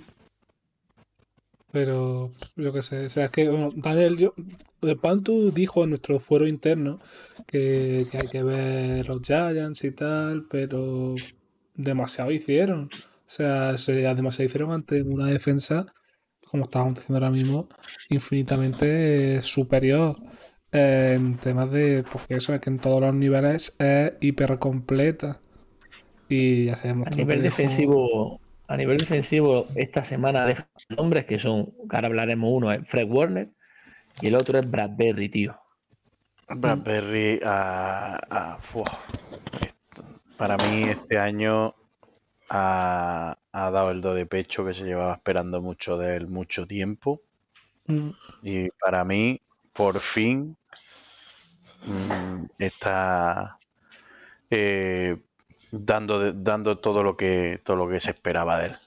Pero yo qué sé, o sea, es que bueno, Daniel, yo, eh, Pantu dijo en nuestro foro interno que, que hay que ver los Giants y tal, pero demasiado hicieron. O sea, se, demasiado hicieron ante una defensa, como estábamos diciendo ahora mismo, infinitamente superior eh, en temas de. Porque eso es que en todos los niveles es hiper completa. Y ya se A nivel defensivo, a nivel defensivo, esta semana deja nombres que son, que ahora hablaremos uno es Fred Warner y el otro es Bradbury, tío. Bradbury ah, ah, esto- para mí este año ha, ha dado el do de pecho que se llevaba esperando mucho de él mucho tiempo Mm, y para mí por fin mm, está eh, dando de- dando todo lo que todo lo que se esperaba de él.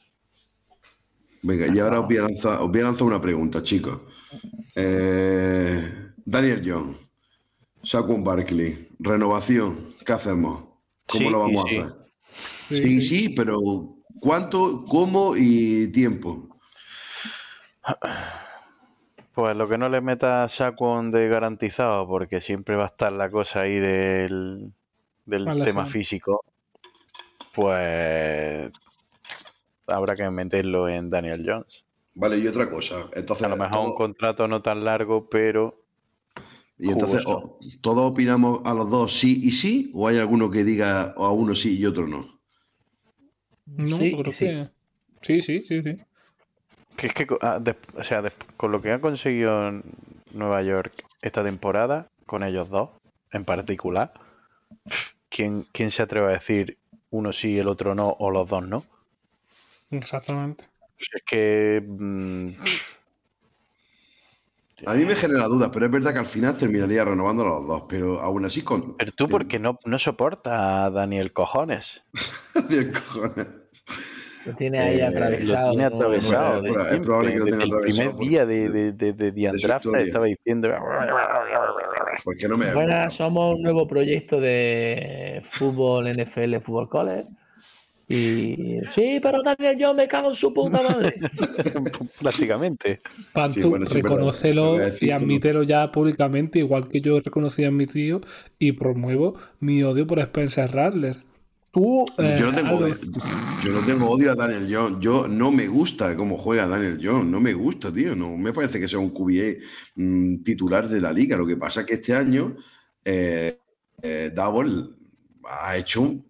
Venga, y ahora os voy a lanzar, os voy a lanzar una pregunta, chicos. Eh, Daniel John, Saquon Barkley, renovación, ¿qué hacemos? ¿Cómo Sí lo vamos sí. a hacer? Sí. sí, pero ¿cuánto, cómo y tiempo? Pues lo que no le meta Saquon de garantizado, porque siempre va a estar la cosa ahí del, del Mala tema físico, pues habrá que meterlo en Daniel Jones. Vale, y otra cosa. Entonces, A lo mejor un contrato no tan largo, pero y entonces jugoso. o- ¿todos opinamos a los dos sí y sí? ¿O hay alguno que diga a uno sí y otro no? No, Sí, creo sí. que. Sí, sí, sí, sí. que es que, ah, o sea, des- con lo que ha conseguido en Nueva York esta temporada, con ellos dos en particular, ¿quién, quién se atreve a decir uno sí y el otro no, o los dos no? Exactamente. Es que mm, A mí me genera dudas, pero es verdad que al final terminaría renovando a los dos. Pero aún así, con. Pero tú porque no, no soportas a Daniel Cojones. Del cojones. Lo tiene ahí Eh, lo atravesado. Lo tiene atravesado. Es proba- es probable que lo tenga desde el primer atravesado día por- de, de, de, de, estaba diciendo... Porque no me. Buenas, somos un nuevo proyecto de fútbol NFL, fútbol college. Y sí, pero Daniel, yo me cago en su puta madre. Prácticamente. Pantu, Sí, bueno, decir y admítelo ya públicamente, igual que yo reconocí a mi tío y promuevo mi odio por Spencer Rattler. Tú, eh, Yo no, tengo odio, yo no tengo odio a Daniel Jones. Yo no me gusta cómo juega Daniel Jones. No me gusta, tío. No me parece que sea un QBE mm, titular de la liga. Lo que pasa es que este año eh, eh, Double ha hecho un.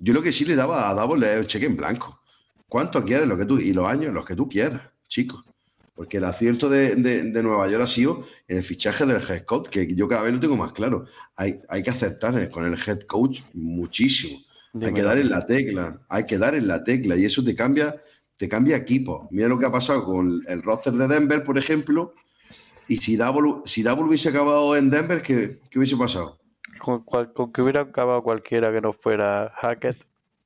Yo lo que sí le daba a Double es el cheque en blanco. ¿Cuánto quieres? Lo que tú, y los años, los que tú quieras, chicos. Porque el acierto de, de- de Nueva York ha sido en el fichaje del head coach, que yo cada vez lo tengo más claro. Hay, hay que acertar con el head coach muchísimo. Hay que dar en la tecla, hay que dar en la tecla y eso te cambia, te cambia equipo. Mira lo que ha pasado con el roster de Denver, por ejemplo, y si Double, si Double hubiese acabado en Denver, ¿qué, qué hubiese pasado? Con, cual- con que hubiera acabado cualquiera que no fuera Hackett,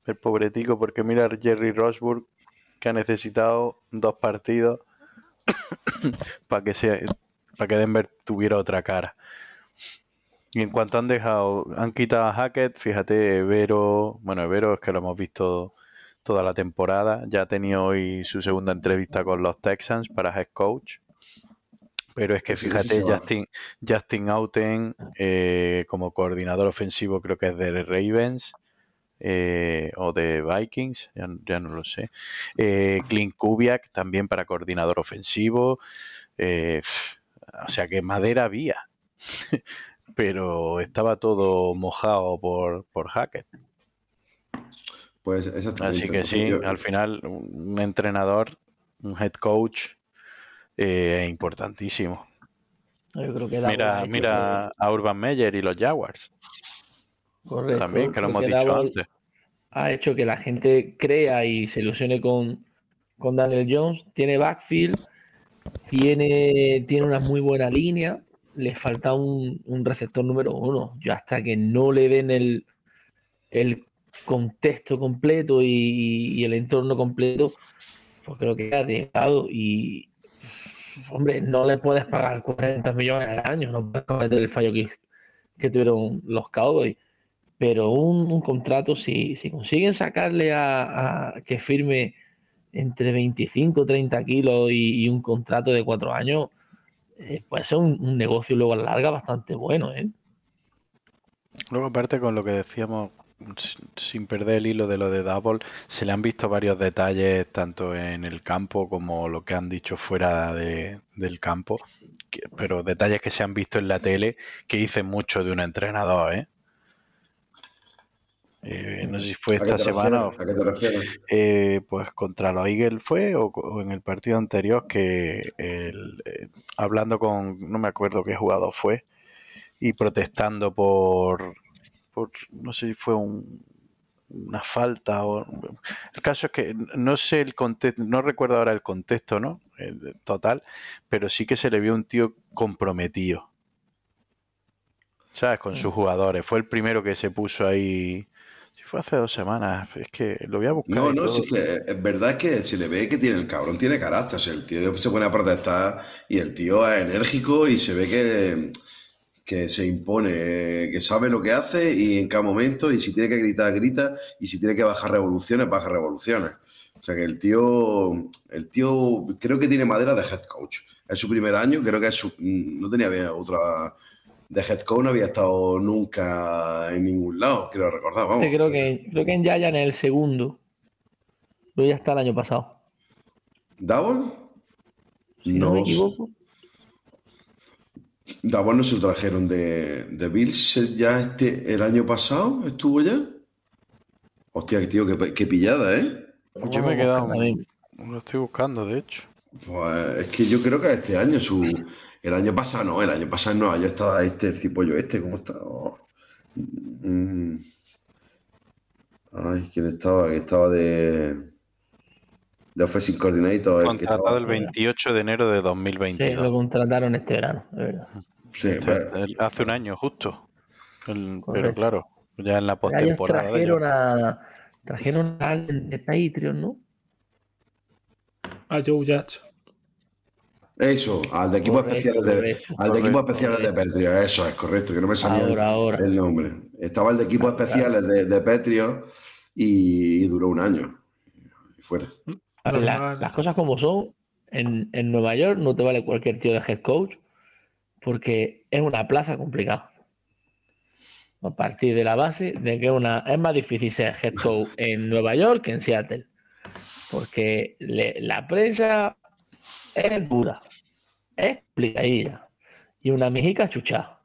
el pobretico, porque mira a Jerry Rosburg, que ha necesitado dos partidos para que, sea, para que Denver tuviera otra cara. Y en cuanto han dejado, han quitado a Hackett, fíjate, Evero, bueno, Evero es que lo hemos visto toda la temporada, ya ha tenido hoy su segunda entrevista con los Texans para head coach. Pero es que fíjate. Justin, Justin Auten eh, como coordinador ofensivo creo que es de Ravens eh, o de Vikings, ya, ya no lo sé. Eh, Clint Kubiak también para coordinador ofensivo. eh, o sea que madera había. Pero estaba todo mojado por, por Hackett. Pues exactamente. Así que sí, yo- al final un entrenador, un head coach eh, importantísimo. Yo creo que Mira, mira a Urban Meyer y los Jaguars correcto. también, que lo hemos que dicho antes. Ha hecho que la gente crea y se ilusione con, con Daniel Jones. Tiene backfield, tiene, tiene una muy buena línea. Le falta un, un receptor número uno. Yo hasta que no le den el, el contexto completo y, el entorno completo, pues creo que ha arriesgado y hombre, no le puedes pagar 40 millones al año, no puedes cometer el fallo que, que tuvieron los Cowboys, pero un, contrato, si, si consiguen sacarle a, a que firme entre 25 30 kilos y, y un contrato de cuatro años, eh, puede ser un, negocio luego a la larga bastante bueno, ¿eh? Luego, aparte con lo que decíamos, sin perder el hilo de lo de Double, se le han visto varios detalles tanto en el campo como lo que han dicho fuera de- del campo, pero detalles que se han visto en la tele que dicen mucho de un entrenador, ¿eh? Eh, no sé si fue ¿A qué esta semana o refieres? ¿A qué te refieres? eh, pues contra los Eagles fue o, en el partido anterior que el, eh, hablando con no me acuerdo qué jugador fue y protestando por, por no sé si fue un, una falta o el caso es que no sé el contexto no recuerdo ahora el contexto no El total pero sí que se le vio un tío comprometido. Sabes con sus jugadores. Fue el primero que se puso ahí fue hace dos semanas es que lo voy a buscar No, no, sí que es verdad que se le ve que tiene el cabrón, tiene carácter. o sea, el tío se pone a protestar y el tío es enérgico y se ve que, que se impone, que sabe lo que hace y en cada momento, y si tiene que gritar, grita, y si tiene que bajar revoluciones, baja revoluciones. O sea que el tío, el tío creo que tiene madera de head coach. Es su primer año, creo que es su- no tenía bien otra de head coach, no había estado nunca en ningún lado, quiero recordar, vamos. Creo que, creo que en Giant es el segundo. Luego ya está el año pasado. Si no, me equivoco. Davos no se lo trajeron de, de Bills ya este, el año pasado, ¿estuvo ya? Hostia, tío, qué, qué pillada, ¿eh? Yo me he quedado. Lo estoy buscando, de hecho. Pues es que yo creo que este año, su, el año pasado no, el año pasado no, yo estaba este, el cipollo este, ¿cómo está? Oh. Mm. Ay, ¿quién estaba? Que estaba de, de Offensive Coordinator. Contratado estaba- el 28 de enero de Sí, lo 2022. contrataron este verano, es verdad. Sí, Este- el- hace un año, justo. El- pero claro, ya en la postemporada. de trajeron a, trajeron a alguien de Patreon, ¿no? A Joe Judge. Eso, al de equipo Correcto, especiales de, correcto, al de especiales de Patreon, eso es correcto, que no me salía el- Ahora, ahora. el nombre. Estaba el de equipos especiales de, de Patreon y, y duró un año. Y fuera. La- las cosas como son, en, en Nueva York no te vale cualquier tío de head coach porque es una plaza complicada. A partir de la base de que una, es más difícil ser head coach en Nueva York que en Seattle. Porque le- la prensa es dura, es complicadilla. Y una mejica chuchada.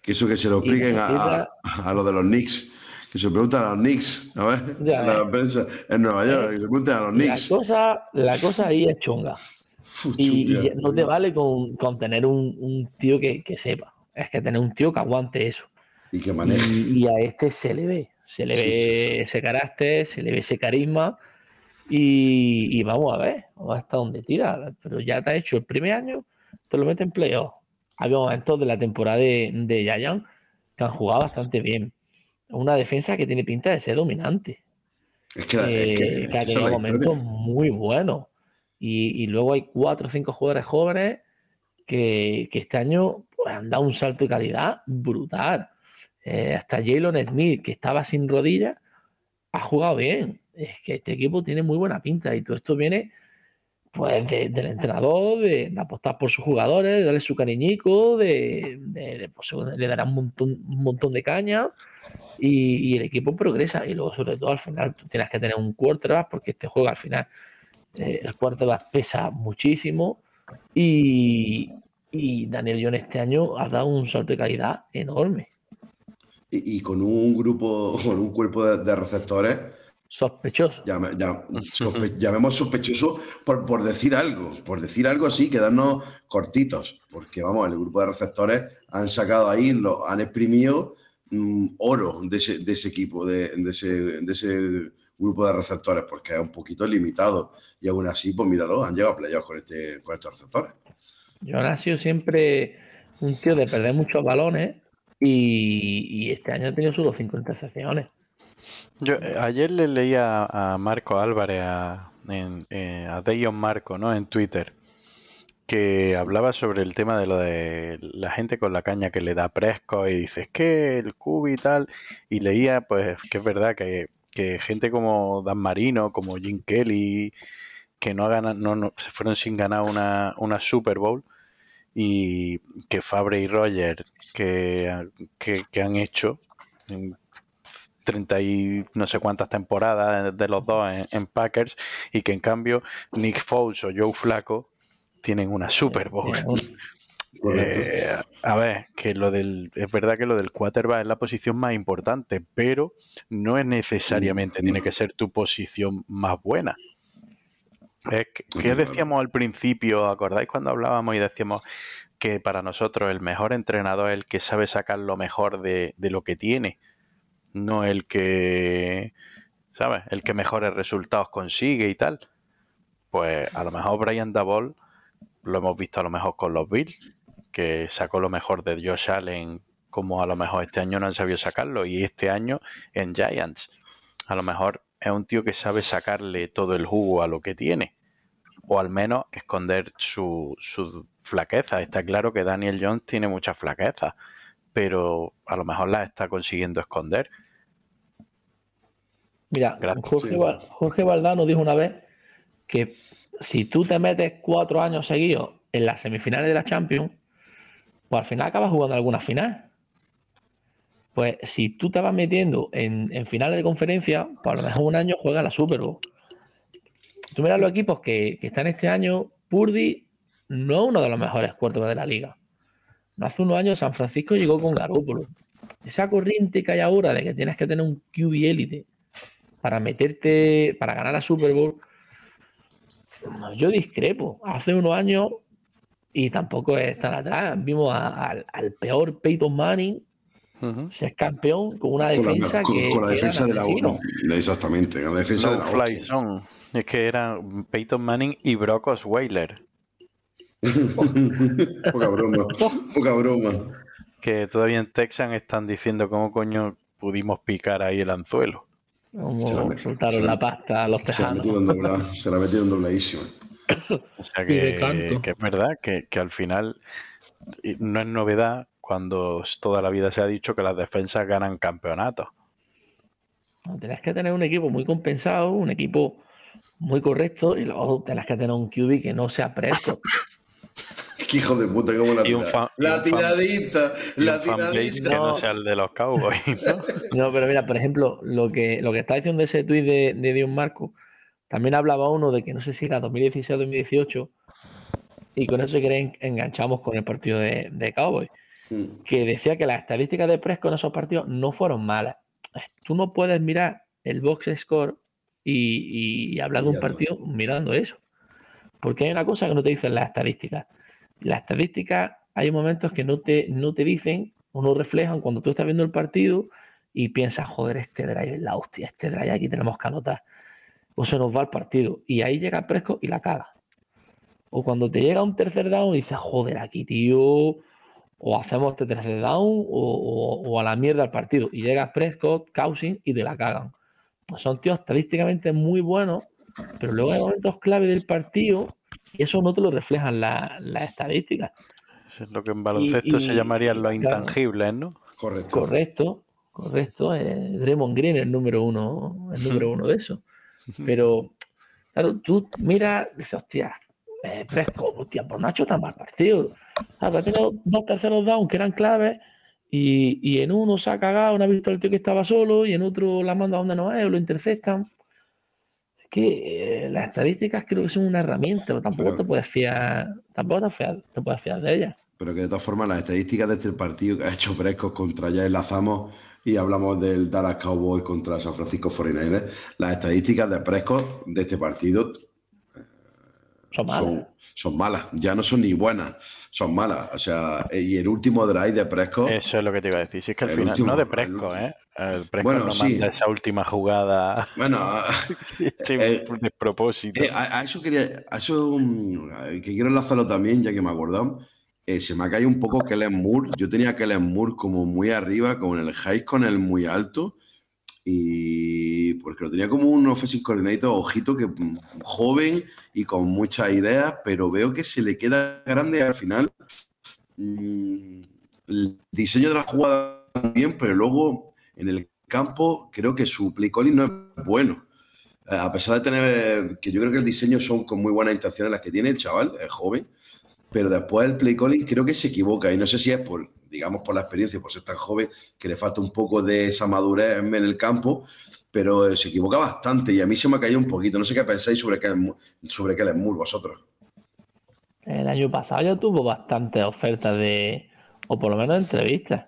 Que eso que se lo expliquen a, necesita- a, a lo de los Knicks. Que se preguntan a los Knicks, ¿no ves? Ya, En la eh. prensa en Nueva York, que se pregunten a los La Knicks. cosa, la cosa ahí es chunga. Y, chunga. y no te vale con, con tener un, un tío que, que sepa. Es que tener un tío que aguante eso. Y que maneje. Y, y a este se le ve. Se le Sí, ve ese carácter, se le ve ese carisma. Y, y vamos a ver, vamos hasta dónde tira. Pero ya te ha hecho el primer año, te lo mete en playoff. Había momentos de la temporada de, de que han jugado bastante bien. Una defensa que tiene pinta de ser dominante Es que, es eh, que- ha tenido momentos muy buenos. Y, y luego hay cuatro o cinco jugadores jóvenes que, que este año pues, han dado un salto de calidad brutal. Eh, hasta Jalen Smith, que estaba sin rodillas, ha jugado bien. Es que este equipo tiene muy buena pinta y todo esto viene pues de- del entrenador, de, de apostar por sus jugadores, de darle su cariñico, de, de- pues, le dará un montón, un montón de caña y, y el equipo progresa. Y luego, sobre todo, al final, tú tienes que tener un quarterback porque este juego al final eh, el quarterback pesa muchísimo y, y Daniel Jones este año ha dado un salto de calidad enorme, Y, y con un grupo, con un cuerpo de, de receptores, sospechoso. llame- llam- sospe- llamemos sospechoso por, por decir algo, por decir algo así, quedarnos cortitos, porque vamos, el grupo de receptores han sacado ahí, lo, han exprimido mm, oro de ese, de ese equipo, de, de ese, de ese grupo de receptores, porque es un poquito limitado. Y aún así, pues míralo, han llegado a playoffs con, este, con estos receptores. Ha sido siempre un tío de perder muchos balones y, y este año ha tenido solo cinco intercepciones. Yo eh, ayer le leía a Marco Álvarez, a, en, eh, a Deion Marco, ¿no? En Twitter, que hablaba sobre el tema de lo de la gente con la caña que le da Presco y dice, es que el cubi y tal, y leía, pues, que es verdad que, que gente como Dan Marino, como Jim Kelly, que no, ganan, no, no se fueron sin ganar una, una Super Bowl, y que Fabre y Roger que, que, que han hecho 30 y no sé cuántas temporadas de los dos en, en Packers y que en cambio Nick Foles o Joe Flaco tienen una Super Bowl. Eh, a ver, que lo del es verdad que lo del quarterback es la posición más importante, pero no es necesariamente tiene que ser tu posición más buena. Es que, ¿Qué decíamos al principio? ¿Acordáis cuando hablábamos y decíamos que para nosotros el mejor entrenador es el que sabe sacar lo mejor de, de lo que tiene? No el que, ¿sabes? El que mejores resultados consigue y tal. Pues a lo mejor Brian Dabol lo hemos visto a lo mejor con los Bills, que sacó lo mejor de Josh Allen, como a lo mejor este año no han sabido sacarlo, y este año en Giants. A lo mejor es un tío que sabe sacarle todo el jugo a lo que tiene, o al menos esconder su, su flaqueza. Está claro que Daniel Jones tiene muchas flaquezas, pero a lo mejor las está consiguiendo esconder. Mira, Gracias. Jorge, Jorge Valdano dijo una vez que si tú te metes cuatro años seguidos en las semifinales de la Champions, pues al final acabas jugando alguna final. Pues si tú te vas metiendo en, en finales de conferencia, pues a lo mejor un año juegas la Super Bowl. Tú miras los equipos que, que están este año, Purdy no es uno de los mejores cuartos de la liga. Hace unos años San Francisco llegó con Garoppolo. Esa corriente que hay ahora de que tienes que tener un QB élite para meterte, para ganar la Super Bowl, no, yo discrepo. Hace unos años, y tampoco es tan atrás, vimos a- al, al peor Peyton Manning Ujú. ser campeón con una Con la, defensa con- que, con la defensa de la asesino. 1. Exactamente, con la defensa de la fly zone. Es que eran Peyton Manning y Brock Osweiler. poca broma, poca broma. que todavía en Texas están diciendo cómo coño pudimos picar ahí el anzuelo. Como Se la soltaron se la- la pasta a los Se la tejanos. metieron doblada, se la metieron dobladísima. O sea Y de que, canto. que es verdad que, que al final no es novedad cuando toda la vida se ha dicho que las defensas ganan campeonatos. No, Tienes que tener un equipo muy compensado, un equipo muy correcto, y luego tienes que tener un QB que no sea Prescott. Qué hijo de puta, como la Y tira- y La tiradita, Y la tiradita. que no sea el de los Cowboys, ¿no? No, pero mira, por ejemplo, lo que, lo que está diciendo ese tuit de, de Dion Marco, también hablaba uno de que no sé si era 2016 o 2018, y con eso si queréis en- enganchamos con el partido de, de Cowboys, Mm. que decía que las estadísticas de Prescott en esos partidos no fueron malas. Tú no puedes mirar el box score y, y hablar de Y un partido mirando eso. Porque hay una cosa que no te dicen las estadísticas. Las estadísticas hay momentos que no te, no te dicen o no reflejan cuando tú estás viendo el partido y piensas, joder, este drive es la hostia, este drive aquí tenemos que anotar. O se nos va el partido. Y ahí llega Prescott y la caga. O cuando te llega un tercer down y dices, joder, aquí, tío, o hacemos este tercer down o, o- o a la mierda el partido. Y llega Prescott, Cousins y te la cagan. Son tíos estadísticamente muy buenos, pero luego hay momentos clave del partido y eso no te lo reflejan la- las estadísticas. Eso es lo que en baloncesto se y- llamarían los intangibles, ¿no? Correcto. Correcto, correcto. Eh, Draymond Green es el número uno, el número uno de eso. Pero, claro, tú mira, dices, hostia, eh, Prescott, hostia, pues no ha hecho tan mal partido. Ah, ha tenido dos terceros downs que eran claves y, y en uno se ha cagado, no ha visto el tío que estaba solo y en otro la manda donde no es o lo interceptan. Es que eh, las estadísticas creo que son una herramienta, pero tampoco Pero- te puedes fiar, tampoco te, fiar- te puedes fiar de ellas. Pero que de todas formas, las estadísticas de este partido que ha hecho Prescott contra ya enlazamos y hablamos del Dallas Cowboys contra San Francisco 49ers. Las estadísticas de Prescott de este partido Son malas. son, son malas. Ya no son ni buenas, son malas. O sea, eh, y el último drive de Prescott. Eso es lo que te iba a decir. Si es que al final, último, no de Presco. ¿eh? El Presco Bueno, no sí. manda esa última jugada Bueno, a, sin Eh, despropósito. eh, a- a eso quería, a eso mm, eh, que quiero enlazarlo también, ya que me he acordado. Eh, se me ha caído un poco Kellen Moore. Yo tenía a Kellen Moore como muy arriba, con el high con el muy alto. Y porque lo tenía como un offensive coordinator, ojito, que mm, joven y con muchas ideas, pero veo que se le queda grande al final. mm, el diseño de la jugada bien, pero luego en el campo creo que su play calling no es bueno. Eh, a pesar de tener, que yo creo que el diseño son con muy buenas intenciones las que tiene el chaval, es joven, pero después el play calling creo que se equivoca y no sé si es por, digamos, por la experiencia, por ser tan joven, que le falta un poco de esa madurez en el campo, pero eh, se equivoca bastante y a mí se me ha caído un poquito. No sé qué pensáis sobre Kellen sobre Kellen Moore vosotros. El año pasado ya tuvo bastantes ofertas de, o por lo menos entrevistas.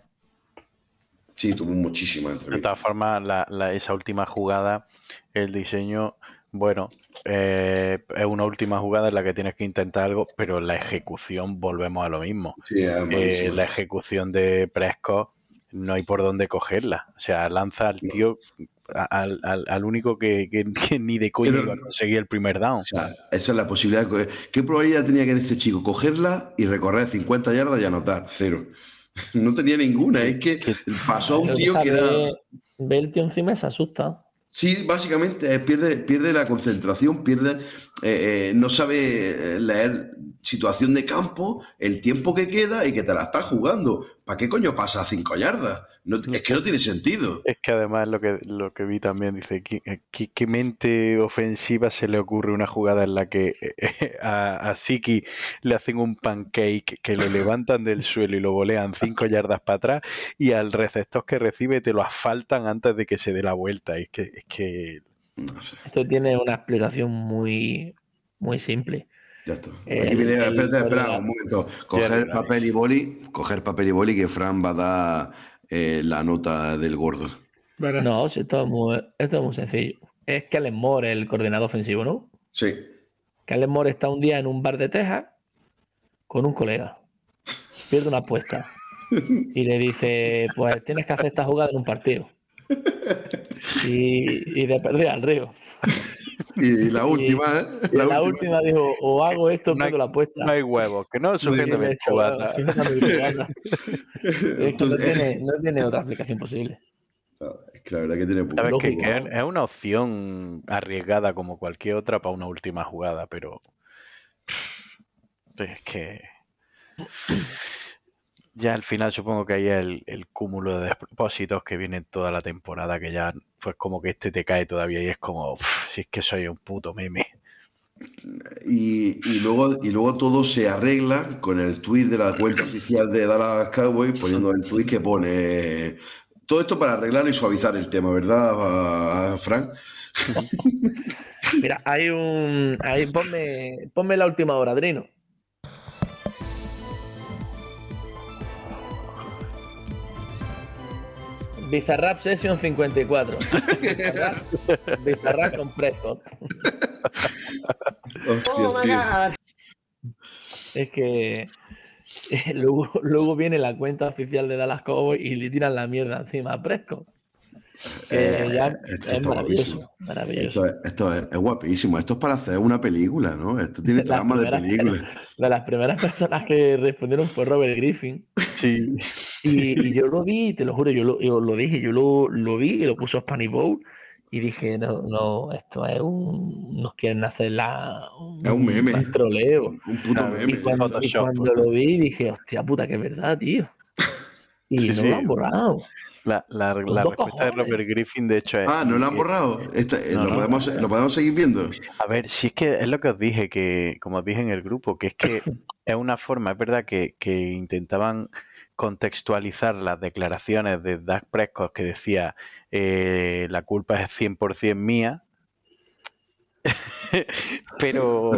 Sí, tuvo muchísimas De entrevistas. todas formas, la- la- esa última jugada, el diseño, bueno, eh, es una última jugada en la que tienes que intentar algo, pero la ejecución, volvemos a lo mismo. Sí, Eh, la ejecución de Prescott no hay por dónde cogerla. O sea, lanza al tío, al, al- al único que, que- que ni de coño iba a conseguir el primer down. O sea, esa es la posibilidad. ¿Qué probabilidad tenía que este chico cogerla y recorrer 50 yardas y anotar? Cero. No tenía ninguna. Es que pasó a un tío que era. ve, el tío encima y se asusta. Sí, básicamente eh, pierde, pierde la concentración, pierde, eh, eh, no sabe leer situación de campo, el tiempo que queda y que te la estás jugando. ¿Para qué coño pasa a cinco yardas? No- es que no tiene sentido. Es que además lo que, lo que vi también dice, ¿qué, qué- qué mente ofensiva se le ocurre una jugada en la que eh, a, a Siki le hacen un pancake, que lo levantan del suelo y lo volean cinco yardas para atrás y al receptor que recibe te lo asfaltan antes de que se dé la vuelta? Es que, es que No sé, Esto tiene una explicación muy, muy simple. ya está. Aquí viene, espérate, espera el- un momento. Coger papel y boli, coger papel y boli que Fran va a dar eh, la nota del gordo. No, si esto, es muy, esto es muy sencillo. Es Kellen Moore el coordinador ofensivo, ¿no? Sí. Kellen Moore está un día en un bar de Texas con un colega. Pierde una apuesta. Y le dice, pues tienes que hacer esta jugada en un partido. Y, y de perder al río. Y la última, ¿eh? Y la, última dijo, o hago esto o No la apuesta. no hay huevos, que no cubata. sujétame. Es que no tiene, no tiene otra explicación posible. es que la verdad que tiene poco. Sabes que, es una opción arriesgada como cualquier otra para una última jugada, pero es que ya al final supongo que hay el, el cúmulo de despropósitos que vienen toda la temporada, que ya pues como que este te cae todavía y es como, "Uf, si es que soy un puto meme. Y, y luego, y luego todo se arregla con el tweet de la cuenta oficial de Dallas Cowboys, poniendo el tweet que pone todo esto para arreglar y suavizar el tema, ¿verdad, Frank? Mira, hay un. Ahí, ponme, ponme la última hora, Adrino. Bizarrap Session 54. Bizarrap, Bizarrap con Prescott. Hostia, tío. Es que eh, luego, luego viene la cuenta oficial de Dallas Cowboys y le tiran la mierda encima a Prescott. Eh, ya esto es maravilloso. guapísimo. Maravilloso. Esto, es, esto es, es guapísimo. Esto es para hacer una película, ¿no? Esto tiene trama de película. De las primeras personas que respondieron fue Robert Griffin. Sí. Y, y yo lo vi, te lo juro, yo lo, yo lo dije, yo lo, lo vi y lo puso Spanish Bowl y dije, no, no, esto es un, nos quieren hacer la, Es un meme. troleo. Un, un puto meme. Y cuando, y Photoshop, cuando lo vi dije, hostia puta, que es verdad, tío. Y Sí, no sí. lo han borrado. La, la- la respuesta de. Robert Griffin, de hecho, es... Ah, ¿no lo han borrado? No, ¿lo, no. Podemos, ¿Lo podemos seguir viendo? A ver, si es que es lo que os dije, que como os dije en el grupo, que es que es una forma, es verdad que, que intentaban contextualizar las declaraciones de Doug Prescott que decía eh, la culpa es 100% mía, pero,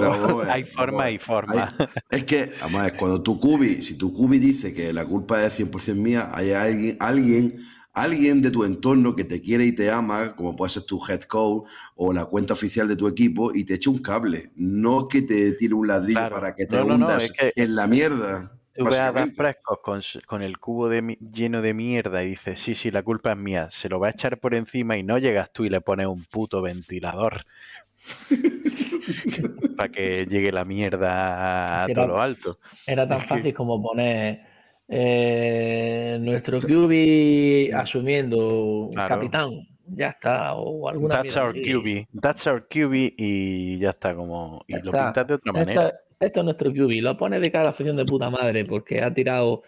hay forma y forma. Es que, además, cuando tu cubi, si tu cubi dice que la culpa es 100% mía, hay alguien, alguien, alguien de tu entorno que te quiere y te ama, como puede ser tu head coach o la cuenta oficial de tu equipo, y te echa un cable. No que te tire un ladrillo Claro. para que te No, no, no, hundas es que- en la mierda. Tú ves a básicamente. Prescott con, con el cubo de, lleno de mierda y dices, sí, sí, la culpa es mía, se lo va a echar por encima y no llegas tú y le pones un puto ventilador para que llegue la mierda a todo era- lo alto. Era tan Es que- fácil como poner eh, nuestro QB asumiendo Claro. capitán. Ya está. O alguna That's our así. QB, that's our QB y ya está como... Y Ya lo está. pintas de otra manera. esto es nuestro QB. Lo pone de cara a la afición de puta madre porque ha tirado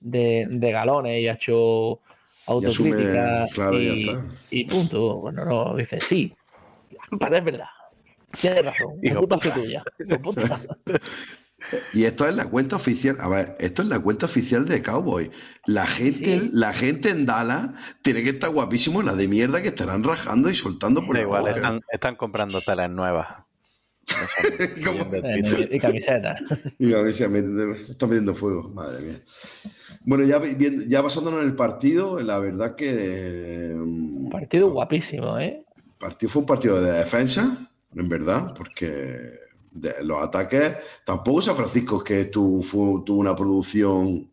de, de galones y ha hecho autocrítica. claro, ya y, está. y punto. Bueno, no, dice sí. La culpa es verdad. Tienes razón. La culpa es tuya. Y esto es la cuenta oficial. A ver, esto es la cuenta oficial de Cowboy. La gente, Sí. la gente en Dallas tiene que estar guapísimo la de mierda que estarán rajando y soltando por Da la igual, boca. están, están comprando telas nuevas. Twitter. y camiseta. Y me está metiendo fuego, madre mía. Bueno, ya, ya basándonos en el partido, la verdad que eh, Un partido guapísimo, ¿eh? partido fue un partido de defensa, en verdad, porque de- los ataques, tampoco San Francisco es que tu- fue- tuvo una producción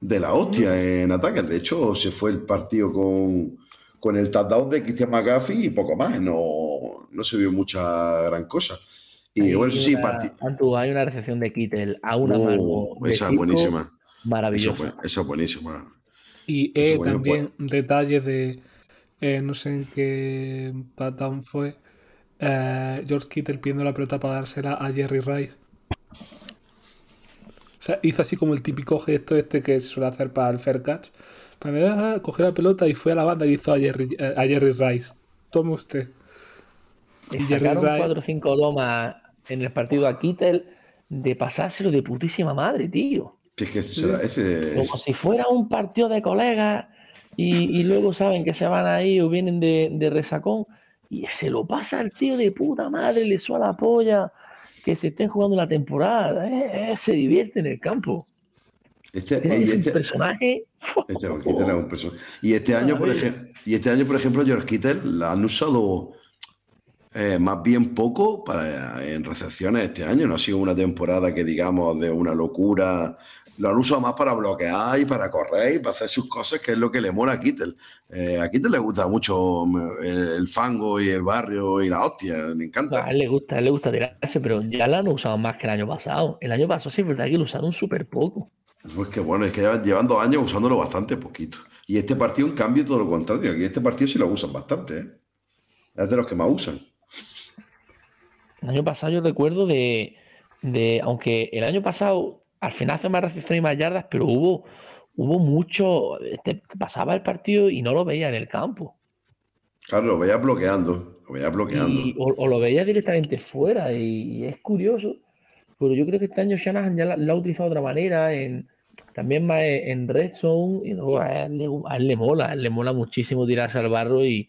de la hostia en ataques. De hecho, se fue el partido con, con el touchdown de Christian McCaffrey y poco más. No, no se vio mucha gran cosa. Y Hay bueno, eso sí, una- parti- Antu, hay una recepción de Kittel a una Oh, mano. esa es buenísima. Maravillosa. esa es buenísima. Y eh, también detalles de, eh, no sé en qué touchdown fue, eh, George Kittle pidiendo la pelota para dársela a Jerry Rice. O sea, hizo así como el típico gesto este que se suele hacer para el fair catch. Para ah, coger la pelota y fue a la banda y hizo a Jerry, eh, a Jerry Rice. Tome usted. Le Y Jerry sacaron Rice- 4 o 5 domas en el partido a Kittel de pasárselo de putísima madre, tío. Si es que ese, será- ese- Como si fuera un partido de colegas y, y luego saben que se van ahí o vienen de, de resacón y se lo pasa al tío de puta madre, le suena la polla, que se estén jugando la temporada. eh, eh, se divierte en el campo. este, Es y un este- personaje. Este es un perso- Y este año, por ejemplo, y este año, por ejemplo, George Kittel la han usado eh, más bien poco para, en recepciones este año. No ha sido una temporada que digamos de una locura. Lo han usado más para bloquear y para correr y para hacer sus cosas, que es lo que le mola a Kittel. Eh, a Kittel le gusta mucho mm, el, el fango y el barrio y la hostia, le encanta. A él le gusta, a él le gusta tirarse, pero ya lo han usado más que el año pasado. El año pasado sí es verdad que lo usaron súper poco. Pues que bueno, es que llevan, llevan dos años usándolo bastante poquito. Y este partido, en cambio, todo lo contrario. Aquí este partido sí lo usan bastante. ¿eh? Es de los que más usan. El año pasado yo recuerdo de, de, aunque el año pasado al final hace más recepciones y más yardas, pero hubo, hubo mucho, te, te pasaba el partido y no lo veía en el campo. Claro, lo veías bloqueando. Lo veías bloqueando. Y- o, o lo veía directamente fuera y, y es curioso, pero yo creo que este año Shanahan ya la- lo ha utilizado de otra manera, en, también más en, en Red Zone, y no, a, él le, a él le mola, a él le mola muchísimo tirarse al barro y,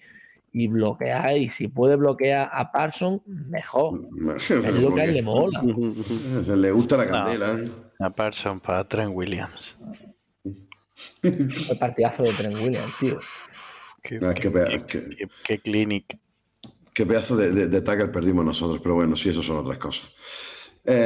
y bloquear, y si puede bloquear a Parson, mejor. Es lo que a él le mola. Se le gusta la No. candela. ¿eh? A Parson para Trent Williams. El partidazo de Trent Williams, tío. Qué, No, qué- clinic. Qué pedazo de, de, de tackle perdimos nosotros, pero bueno, sí, eso son otras cosas.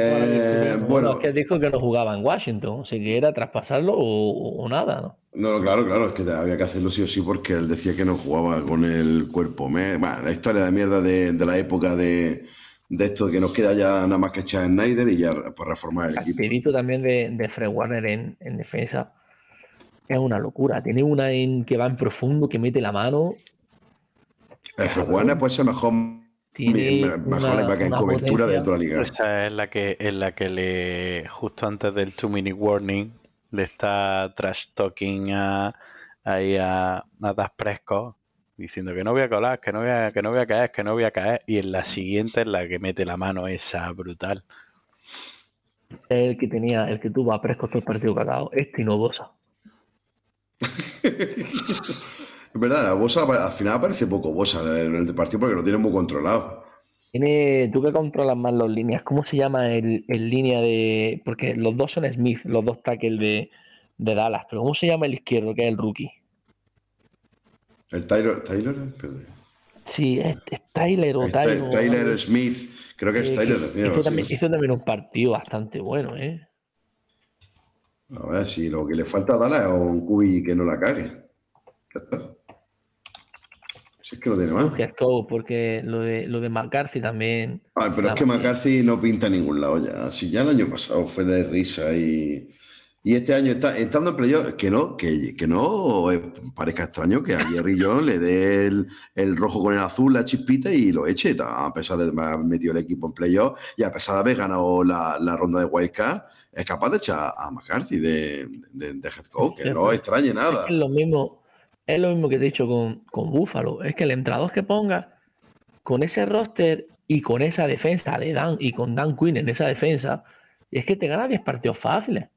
Bueno, Eh, bueno, es que dijo que no jugaba en Washington, así que era traspasarlo o, o nada, ¿no? no, no, claro, claro, es que había que hacerlo sí o sí porque él decía que no jugaba con el cuerpo. Me- bueno, la historia de mierda de, de la época de, de esto que nos queda ya nada más que echar en Snyder y ya por reformar el El equipo. espíritu también de, de Fred Warner en, en defensa es una locura. Tiene una en que va en profundo, que mete la mano. El Fred Warner puede ser mejor, Tiene mejor una- en cobertura de potencia. toda la liga. Esa es la que, en la que le, justo antes del two minute warning, le está trash talking a, ahí a, a Das Prescott, diciendo que no voy a colar, que no voy a, que no voy a caer, que no voy a caer. Y en la siguiente es la que mete la mano esa brutal. El que tenía, el que tuvo a Prescott todo el partido cagado. Este y no Bosa. Es verdad, la Bosa al final parece poco Bosa en el partido porque lo tiene muy controlado. Tiene, tú que controlas más las líneas, ¿cómo se llama el, el línea de. Porque los dos son Smith, los dos tackles de, de Dallas, pero ¿cómo se llama el izquierdo, que es el rookie? El Tyler, Tyler, perdón. Sí, es, es Tyler o Tyler. Tyler Smith, creo que es Eh, Tyler que Smith. hizo, también, hizo también un partido bastante bueno, ¿eh? A ver, si lo que le falta a Dallas es un cubi que no la cague. Ya está. Si es que no tiene más. Coach, porque lo de, lo de McCarthy también. Ay, pero es que McCarthy no pinta en ningún lado ya. Si ya el año pasado fue de risa y, y este año está estando en playoff, que no, que, que no parezca extraño que a Jerry Jones le dé el, el rojo con el azul, la chispita y lo eche, a pesar de haber metido el equipo en playoff y a pesar de haber ganado la, la ronda de wildcard, es capaz de echar a McCarthy de, de, de head coach, que no extrañe nada. Es lo mismo, es lo mismo que te he dicho con, con Buffalo. Es que el entrenador que ponga con ese roster y con esa defensa de Dan y con Dan Quinn en esa defensa, es que te gana 10 partidos fáciles.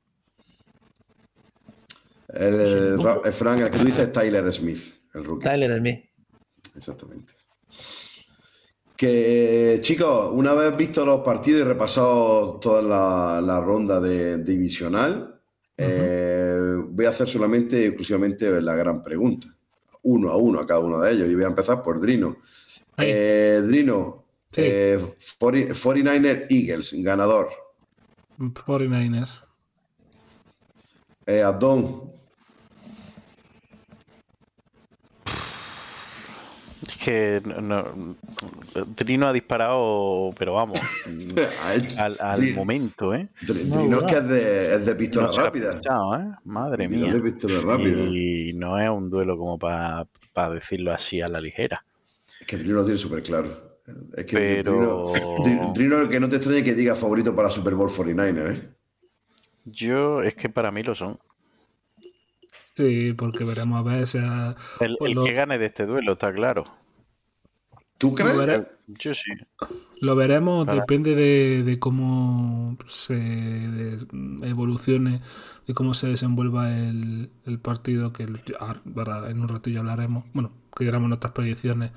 El, el, Ra- el Frank, el que tú dices es Tyler Smith, el rookie. Tyler Smith. Exactamente. Que chicos, una vez visto los partidos y repasado toda la, la ronda de divisional, eh, voy a hacer solamente, exclusivamente la gran pregunta. Uno a uno a cada uno de ellos. Y voy a empezar por Drino. Eh, Drino, Sí. eh, 40 49er Eagles, ganador. 49ers. Eh, Adón, que no, no- Trino ha disparado, pero vamos, al, momento, ¿eh? Dr- No, Drino es que es de, es de pistola No rápida. ¿eh? Madre Drino mía. es de pistola rápida. Y no es un duelo como para decirlo así a la ligera. Es que Drino lo tiene súper claro. Es que Pero- Drino, Dri- Drino, que no te extrañe que diga favorito para Super Bowl 49, ¿eh? Yo, es que para mí lo son. Sí, porque veremos a ver si a- El, Pues el lo- que gane de este duelo, está claro. ¿Tú lo, crees? vere- Yo sí. lo veremos, Para- depende de, de cómo se evolucione, de cómo se desenvuelva el, el partido, que ahora- en un ratillo hablaremos, bueno, que diremos nuestras predicciones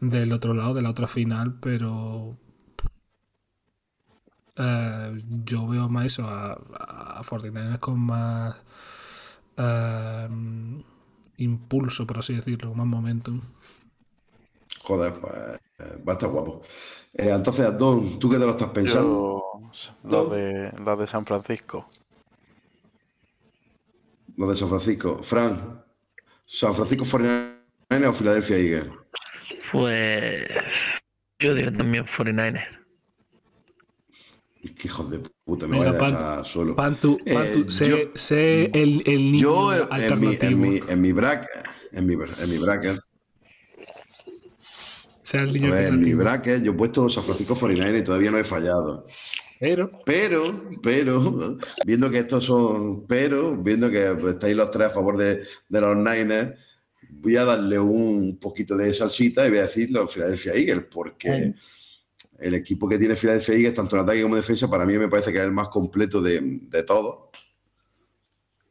del otro lado, de la otra final, pero eh, yo veo más eso, a, a 49ers con más eh, impulso, por así decirlo, más momentum. Joder, pues eh, va a estar guapo. Eh, entonces, Adón, ¿tú qué te lo estás pensando? Yo, los de, San Francisco. Lo de San Francisco. Fran, ¿San Francisco 49 o Philadelphia Eagles? Pues yo digo también 49ers. Qué hijos de puta, me Venga, voy a dejar solo. Pantu, Eh, Pantu, sé, yo- sé el, el niño Yo, en mi, en, mi, en mi bracket, en mi, en mi bracket, Sea el a niño ver, mi bracket, yo he puesto San Francisco 49 y todavía no he fallado. Pero, Pero, pero, viendo que estos son, pero, viendo que estáis los tres a favor de, de los Niners, voy a darle un poquito de salsita y voy a decir los Philadelphia Eagles, porque el equipo que tiene Philadelphia Eagles, tanto en ataque como en defensa, para mí me parece que es el más completo de, de todos.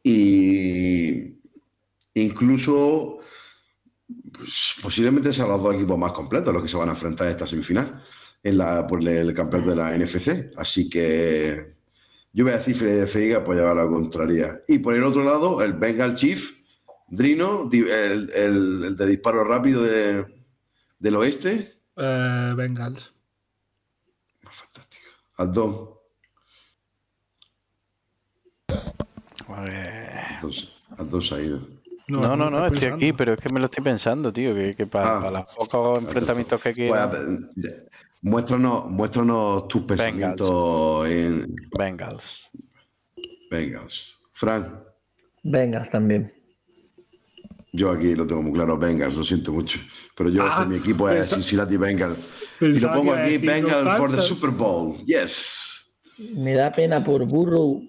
Y incluso pues, posiblemente sean los dos equipos más completos los que se van a enfrentar en esta semifinal en la, por el campeonato de la NFC. Así que yo voy a decir Eagles por llevar a la contraria. Y por el otro lado, el Bengal Chief, Drino, el, el- el de disparo rápido de- del oeste. eh, Bengals. Fantástico. Aldón. Pues, Aldón, Aldón se ha ido. No, no, no, estoy pensando. aquí, pero es que me lo estoy pensando, tío, que, que para, Ah. los pocos enfrentamientos que Pues, quedan, eh, muéstranos, muéstranos tus pensamientos en Bengals. Bengals. Frank, Vengas también. yo aquí lo tengo muy claro, Bengals, lo siento mucho. Pero yo, Ah, este, mi equipo es Cincinnati Bengals. Y lo pongo aquí, los Bengals for the. Super Bowl. Yes. Me da pena por Burrow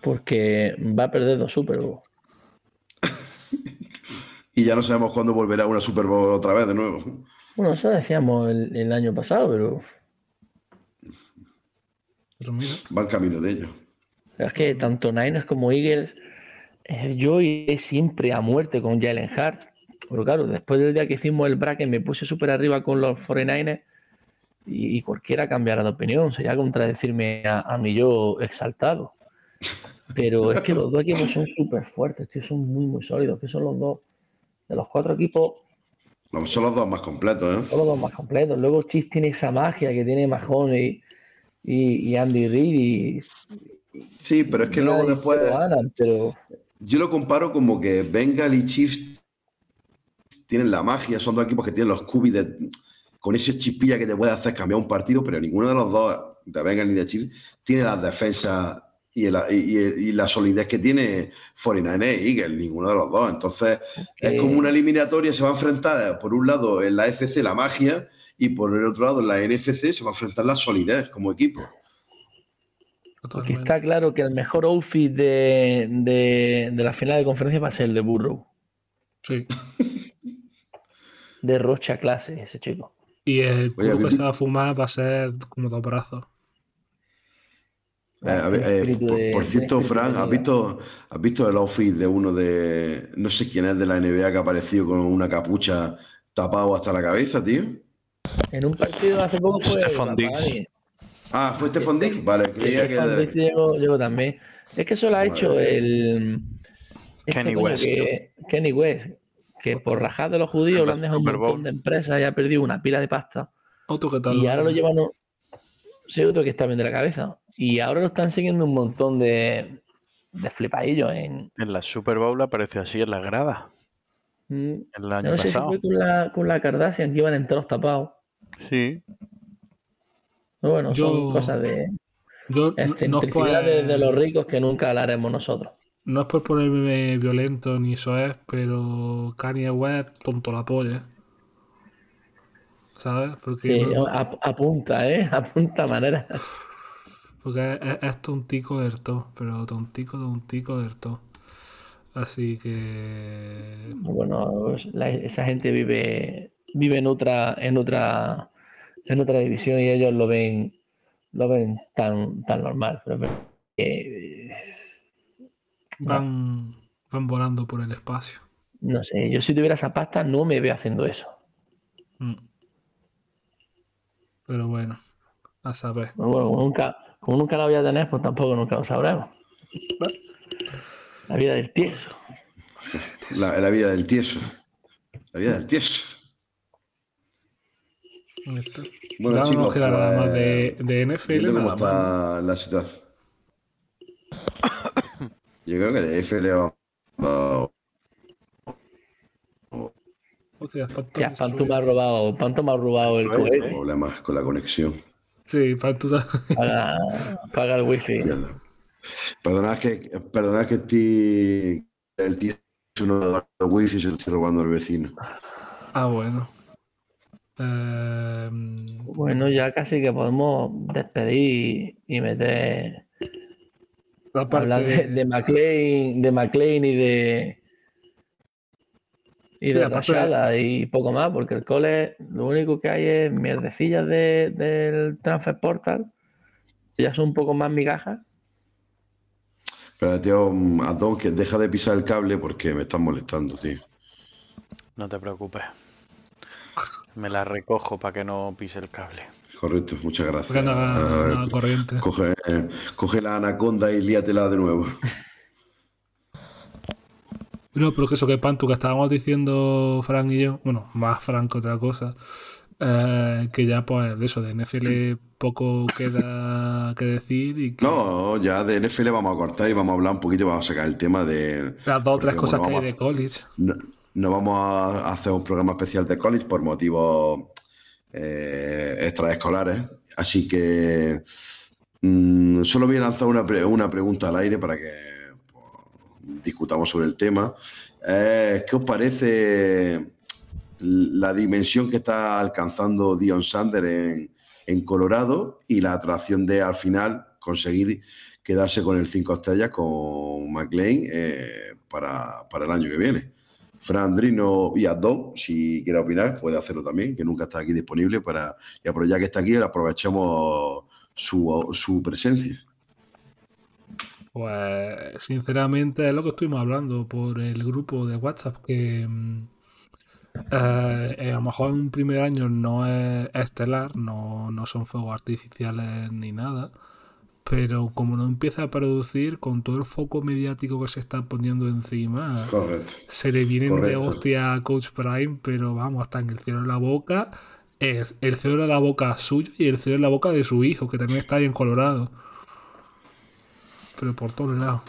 porque va a perder dos Super Bowl. Y ya no sabemos cuándo volverá una Super Bowl otra vez de nuevo. Bueno, eso decíamos el, el año pasado, pero Pero mira, Van camino de ello. es que tanto Niners como Eagles, eh, yo iré siempre a muerte con Jalen Hurts. Pero claro, después del día que hicimos el bracket me puse súper arriba con los 49ers y, y cualquiera cambiará de opinión. Sería contradecirme a, a mi yo exaltado. Pero es que los dos equipos son súper fuertes, tío, son muy, muy sólidos. Que son los dos, de los cuatro equipos, Son los dos más completos, ¿eh? son los dos más completos. Luego Chiefs tiene esa magia que tiene Mahomes y, y- y Andy Reid. Y, Sí, pero es que luego después. lo ganan, pero Yo lo comparo como que Bengal y Chiefs tienen la magia, son dos equipos que tienen los cubis de- con ese chispilla que te puede hacer cambiar un partido, pero ninguno de los dos, de Bengal ni de Chiefs, tiene las defensas y, el- y- y- y la solidez que tiene 49 e Eagles, ninguno de los dos. Entonces, es como una eliminatoria, se va a enfrentar, por un lado, en la FC la magia, y por el otro lado, en la NFC, se va a enfrentar la solidez como equipo. porque está claro que el mejor outfit de, de- de la final de conferencia va a ser el de Burrow. Sí. De Rocha clase, ese chico. Y el Oye, puro que se va a fumar va a ser como dos brazos. Eh, eh, por, de- por de cierto, espíritu Fran, de ¿has visto, ¿has visto el outfit de uno de, no sé quién es de la NBA que ha aparecido con una capucha tapado hasta la cabeza, tío? En un partido hace poco fue. Rapagani. Ah, ¿fue Stefan Diggs? Vale, creía que... Stephon Diggs llegó, llegó también. Es que eso lo ha hecho el. este Kenny West. que- Kenny West. Que por rajar de los judíos lo han dejado un montón de empresas y ha perdido una pila de pasta. Otro que tal. Y ahora lo llevan. Sí, otro que está bien de la cabeza. Y ahora lo están siguiendo un montón de, de flipadillos en. En la Super Bowl apareció así en la grada Mm, el año No sé si pasado. fue con la, con la Kardashian que iban enteros tapados. Sí. Pero bueno, Yo- son cosas de Yo no es, excentricidades por, de los ricos que nunca hablaremos nosotros. no es por ponerme violento ni eso es, pero Kanye West tonto la polla. ¿Sabes? Porque, Sí, no- ap- apunta, ¿eh? Apunta manera. porque es, tontico del todo, pero tontico, tontico del todo. Así que. Bueno, pues, la- esa gente vive, vive en otra, en otra, en otra división y ellos lo ven, lo ven tan, tan normal. Pero eh, Van, van volando por el espacio. no sé, yo si tuviera esa pasta no me veo haciendo eso. Mm. Pero bueno, a saber. Bueno, nunca, como nunca la voy a tener, pues tampoco nunca lo sabremos. La vida del tieso. La, la vida del tieso. La vida del tieso. Bueno, no chicos, queda nada más de, pues, de NFL. Cómo está la situación. Yo creo que de FL va- va- Hostia, Panto Pantu me ha robado, Pantu me ha robado el cohete. problemas con la conexión. Sí, Panto ta- Paga, paga el wifi. Mierda. Perdonad que, perdonad que el tío es uno de los wifi y se lo estoy robando al vecino. Ah, bueno. Eh, Bueno, ya casi que podemos despedir y meter. la parte hablar de, de McLean, de McLean y de. Y de Rashada y poco más, porque el cole lo único que hay es mierdecillas de- del Transfer Portal. que Ya son un poco más migajas. Pero tío, Adón, que deja de pisar el cable porque me están molestando, tío. No te preocupes. Me la recojo para que no pise el cable. Correcto, muchas gracias. no corriente. coge, eh, coge la anaconda y líatela de nuevo. No, pero que eso que Pantu, que estábamos diciendo Frank y yo, bueno, más Frank que otra cosa, eh, que ya pues de eso, de NFL poco queda que decir y que No, ya de NFL vamos a cortar y vamos a hablar un poquito, vamos a sacar el tema de... las dos o tres cosas que hay de college. No, no vamos a hacer un programa especial de college por motivos eh, extraescolares, así que mm, solo voy a lanzar una, pre- una pregunta al aire para que discutamos sobre el tema. Eh, ¿Qué os parece la dimensión que está alcanzando Dion Sander en, en Colorado y la atracción de al final conseguir quedarse con el 5 estrellas con McLean eh, para, para el año que viene? Fran Andrino y Adón, si quiere opinar, puede hacerlo también, que nunca está aquí disponible para. Ya que está aquí, aprovechamos su, su presencia. Pues sinceramente es lo que estuvimos hablando por el grupo de WhatsApp, que mm, eh, eh, a lo mejor en un primer año no es estelar, no, no son fuegos artificiales ni nada, pero como no empieza a producir con todo el foco mediático que se está poniendo encima, Correcto. se le vienen de hostia a Coach Prime, pero vamos, hasta en el cielo de la boca. Es el cielo de la boca suyo y el cielo de la boca de su hijo, que también está ahí en Colorado. Pero por todos lados.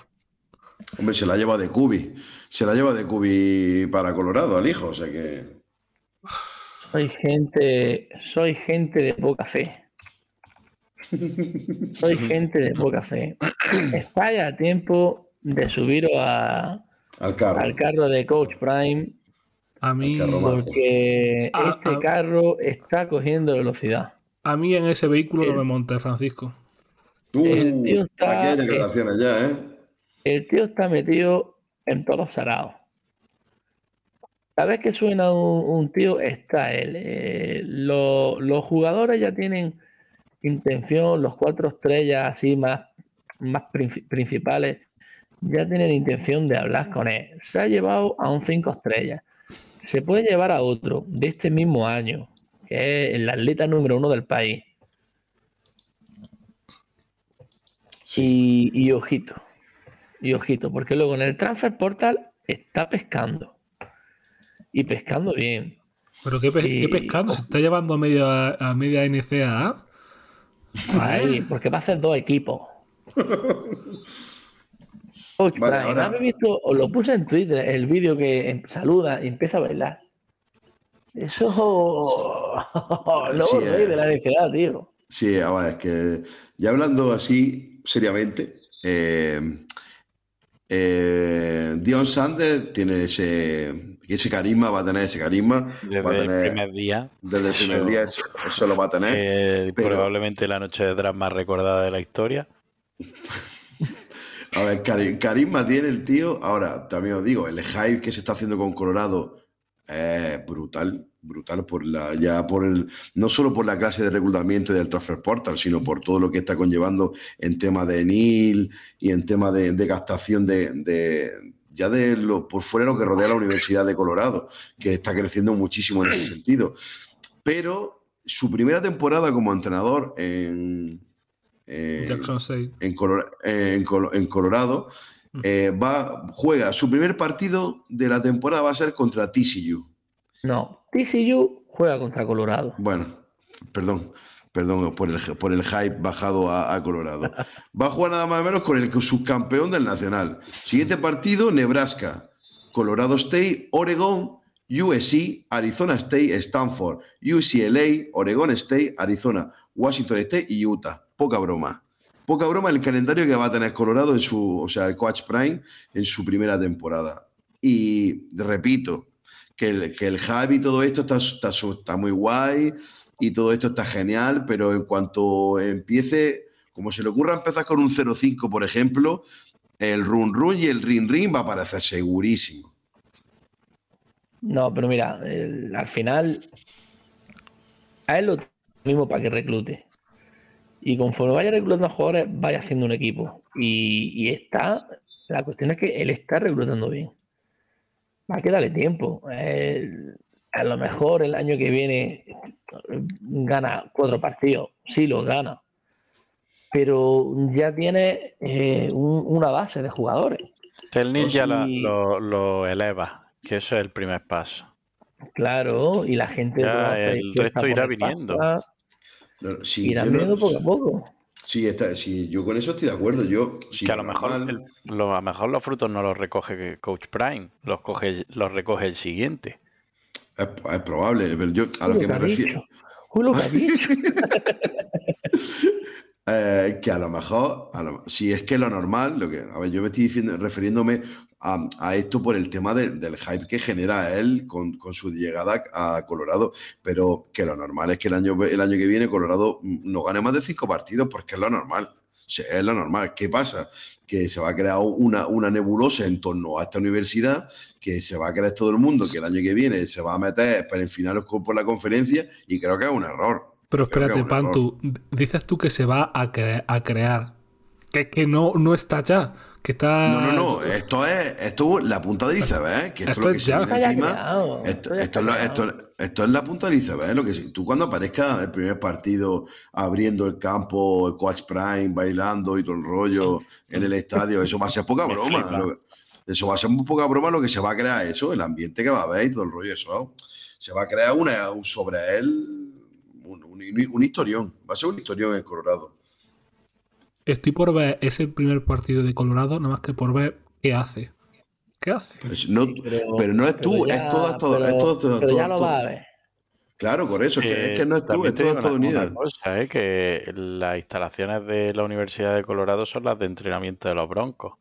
Hombre, se la lleva de Cubi. Se la lleva de Cubi para Colorado al hijo, o sea que. Soy gente, soy gente de poca fe. Soy gente de poca fe. Está ya a tiempo de subiros a- Al carro. al carro de Coach Prime, A mí, porque Ah, este ah. carro está cogiendo velocidad. a mí en ese vehículo no El- me monté, Francisco. El tío está- Uh, aquí hay declaraciones ya, ¿eh? El tío está metido en todos los saraos. cada vez que suena un, un tío, está él. Eh, lo- los jugadores ya tienen intención, los cuatro estrellas así más, más princi- principales, ya tienen intención de hablar con él. Se ha llevado a un cinco estrellas. Se puede llevar a otro de este mismo año, que es el atleta número uno del país. Y, y ojito, y ojito, porque luego en el transfer portal está pescando. Y pescando bien. Pero qué, pe- qué Y- pescando, se está llevando a media, a media NCAA. Ahí, porque va a hacer dos equipos. Coach Vale, Brian, ahora- ¿habéis visto? Os lo puse en Twitter, el vídeo que em- saluda y empieza a bailar. Eso. no, Sí, rey eh. de la NCAA, tío. Sí, ahora es que ya hablando así seriamente, eh, eh, Dion Sanders tiene ese, ese carisma, va a tener ese carisma, va a Desde el tener primer día. desde el primer eso- día, eso, eso lo va a tener. eh, pero- Probablemente la noche de draft más recordada de la historia. A ver, cari- carisma tiene el tío. Ahora, también os digo, el hype que se está haciendo con Colorado es brutal, brutal por la, ya por el, no solo por la clase de reclutamiento del transfer portal, sino por todo lo que está conllevando en tema de NIL y en tema de, de gastación de, de- ya de lo por fuera lo que rodea la Universidad de Colorado, que está creciendo muchísimo en ese sentido. Pero su primera temporada como entrenador en, en- Jackson 6. en, Color- en Colo- en Colorado, eh, va, juega su primer partido de la temporada va a ser contra TCU. No, TCU juega contra Colorado. Bueno, perdón, perdón por el, por el hype bajado a, Colorado. Va a jugar nada más o menos con el subcampeón del Nacional. Siguiente partido, Nebraska, Colorado State, Oregon, USC, Arizona State, Stanford, UCLA, Oregon State, Arizona, Washington State y Utah. Poca broma. Poca broma el calendario que va a tener Colorado en su, o sea, el Coach Prime en su primera temporada. Y repito, que el, que el y todo esto está, está, está muy guay y todo esto está genial, pero en cuanto empiece, como se le ocurra empezar con un 0-5, por ejemplo, el run run y el ring ring va a aparecer segurísimo. No, pero mira, al final a él lo mismo para que reclute. Y conforme vaya reclutando jugadores, vaya haciendo un equipo. Y, y está, la cuestión es que él está reclutando bien. Va a quedarle tiempo. Él, a lo mejor el año que viene gana cuatro partidos. Sí, los gana. Pero ya tiene eh, un- una base de jugadores. La- sí. lo, lo eleva, que eso es el primer paso. Claro, y la gente. Ya, el resto irá viniendo. pasta, No, sí, no- viniendo poco a poco. Sí, está, sí, yo con eso estoy de acuerdo. Yo, que a lo mejor el- lo- a lo mejor los frutos no los recoge Coach Prime, los coge, los recoge el siguiente. es, es probable, pero yo a lo que me ha refiero. dicho. Uy, lo que ha dicho. Eh, que a lo mejor, a lo- si es que lo normal, lo que, a ver, yo me estoy diciendo, refiriéndome a, esto por el tema de- del hype que genera él con, con su llegada a Colorado, pero que lo normal es que el año, el año que viene Colorado mm, no gane más de cinco partidos porque es lo normal. Es lo normal. ¿Qué pasa? Que se va a crear una, una nebulosa en torno a esta universidad, que se va a creer todo el mundo que el año que viene se va a meter para en finales por la conferencia y creo que es un error. Pero espérate. Pantu, dices tú que se va a, cre- a crear. Que, que no, no está ya. Que está. No, no, no. Esto es, esto es la punta del iceberg, ¿eh? que esto, es lo Esto que es se ya. viene Está ya encima. creado, Esto, esto ya esto está es la- creado. esto- esto es la punta del iceberg. ¿eh? Lo que, sí- tú cuando aparezca el primer partido abriendo el campo, el coach prime, bailando y todo el rollo en el estadio, eso va a ser poca broma. Lo- Eso va a ser muy poca broma lo que se va a crear eso, el ambiente que va a haber y todo el rollo. Eso se va a crear una, un- sobre él un, un- un historión. Va a ser un historión en Colorado. Estoy por ver ese primer partido de Colorado, nada más que por ver qué hace. ¿Qué hace? Pero, no, Pero, pero no es tú, pero es todo, es todo, pero- es todo, todo- pero ya lo todo- va a ver. Claro, por eso, es que, es que no es tú, es todo Estados Unidos. cosa, ¿eh? que las instalaciones de la Universidad de Colorado son las de entrenamiento de los Broncos.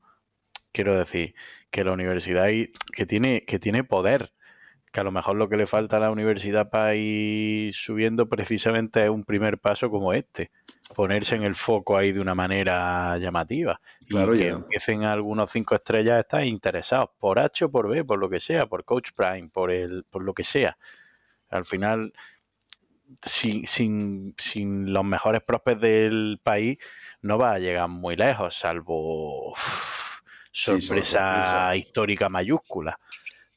Quiero decir que la universidad ahí- que tiene, que tiene poder. Que a lo mejor lo que le falta a la universidad para ir subiendo precisamente es un primer paso como este, ponerse en el foco ahí de una manera llamativa. Claro, y que ya. empiecen algunos cinco estrellas a estar interesados, por H o por B, por lo que sea, por Coach Prime, por el, por lo que sea. Al final, sin, sin, sin los mejores prospects del país, no va a llegar muy lejos, salvo uf, Sí, sorpresa, sorpresa. histórica mayúscula.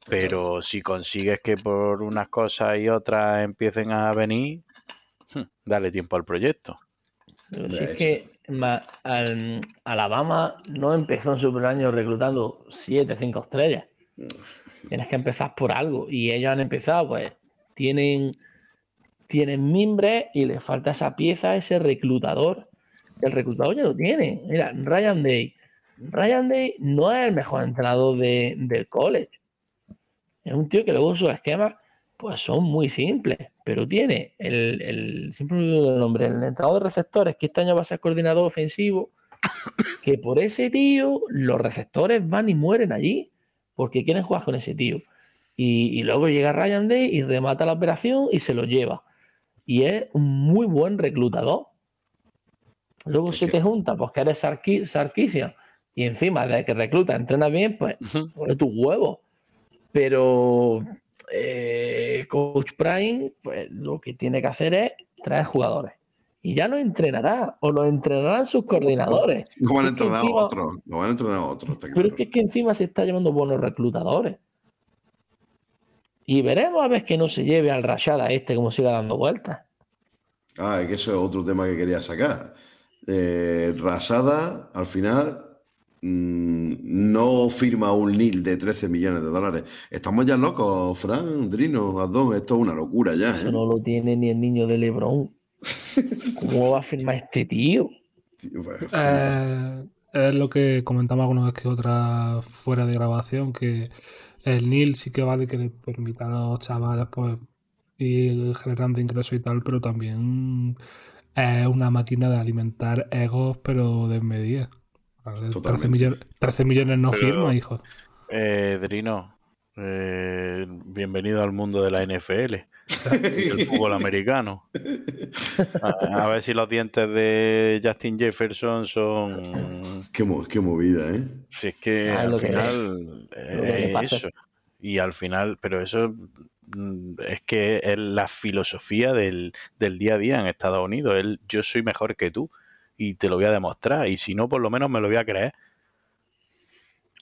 Pero si consigues que por unas cosas y otras empiecen a venir, hm, dale tiempo al proyecto. Si es que ma- al- Alabama no empezó en su primer año reclutando 7, 5 estrellas. Tienes que empezar por algo. Y ellos han empezado, pues, tienen, tienen mimbre y les falta esa pieza, ese reclutador. El reclutador ya lo tiene. Mira, Ryan Day. Ryan Day no es el mejor entrenador de- del college. Es un tío que luego sus esquemas pues son muy simples, pero tiene el, el siempre me olvido nombre, el entrenador de receptores, que este año va a ser coordinador ofensivo, que por ese tío los receptores van y mueren allí, porque quieren jugar con ese tío. Y, y luego llega Ryan Day y remata la operación y se lo lleva. Y es un muy buen reclutador. Luego se te junta, pues que eres Sarkisian, y encima de que recluta, entrena bien, pues pone tus huevos. Pero eh, Coach Prime, pues lo que tiene que hacer es traer jugadores. Y ya lo entrenará, o lo entrenarán sus coordinadores. No van a entrenar a otros. No van a entrenar a otros. Pero claro. es que, es que encima se está llevando buenos reclutadores. Y veremos a ver que no se lleve al Rashada este como siga dando vueltas. Ah, es que eso es otro tema que quería sacar. Eh, Rasada, al final, mm, no firma un NIL de 13 millones de dólares. Estamos ya locos, Fran, Drino, Adón. Esto es una locura ya. Eso ¿eh? no lo tiene ni el niño de Lebron. ¿Cómo va a firmar este tío? Tío, pues, Eh, es lo que comentamos alguna vez que otra fuera de grabación, que el NIL sí que vale que le permita a los chavales pues ir generando ingresos y tal, pero también es una máquina de alimentar egos, pero desmedida. A ver, 13 Totalmente. millones, 13 millones no Pero- firma, hijo. Eh, Drino, eh, bienvenido al mundo de la NFL y del fútbol americano. A, a ver si los dientes de Justin Jefferson son. qué, mo- qué movida, ¿eh? Si es que Ah, al lo que- final lo que pasa. eso. Y al final, pero eso mm, es que es la filosofía del, del día a día en Estados Unidos. El yo soy mejor que tú y te lo voy a demostrar. Y si no, por lo menos me lo voy a creer.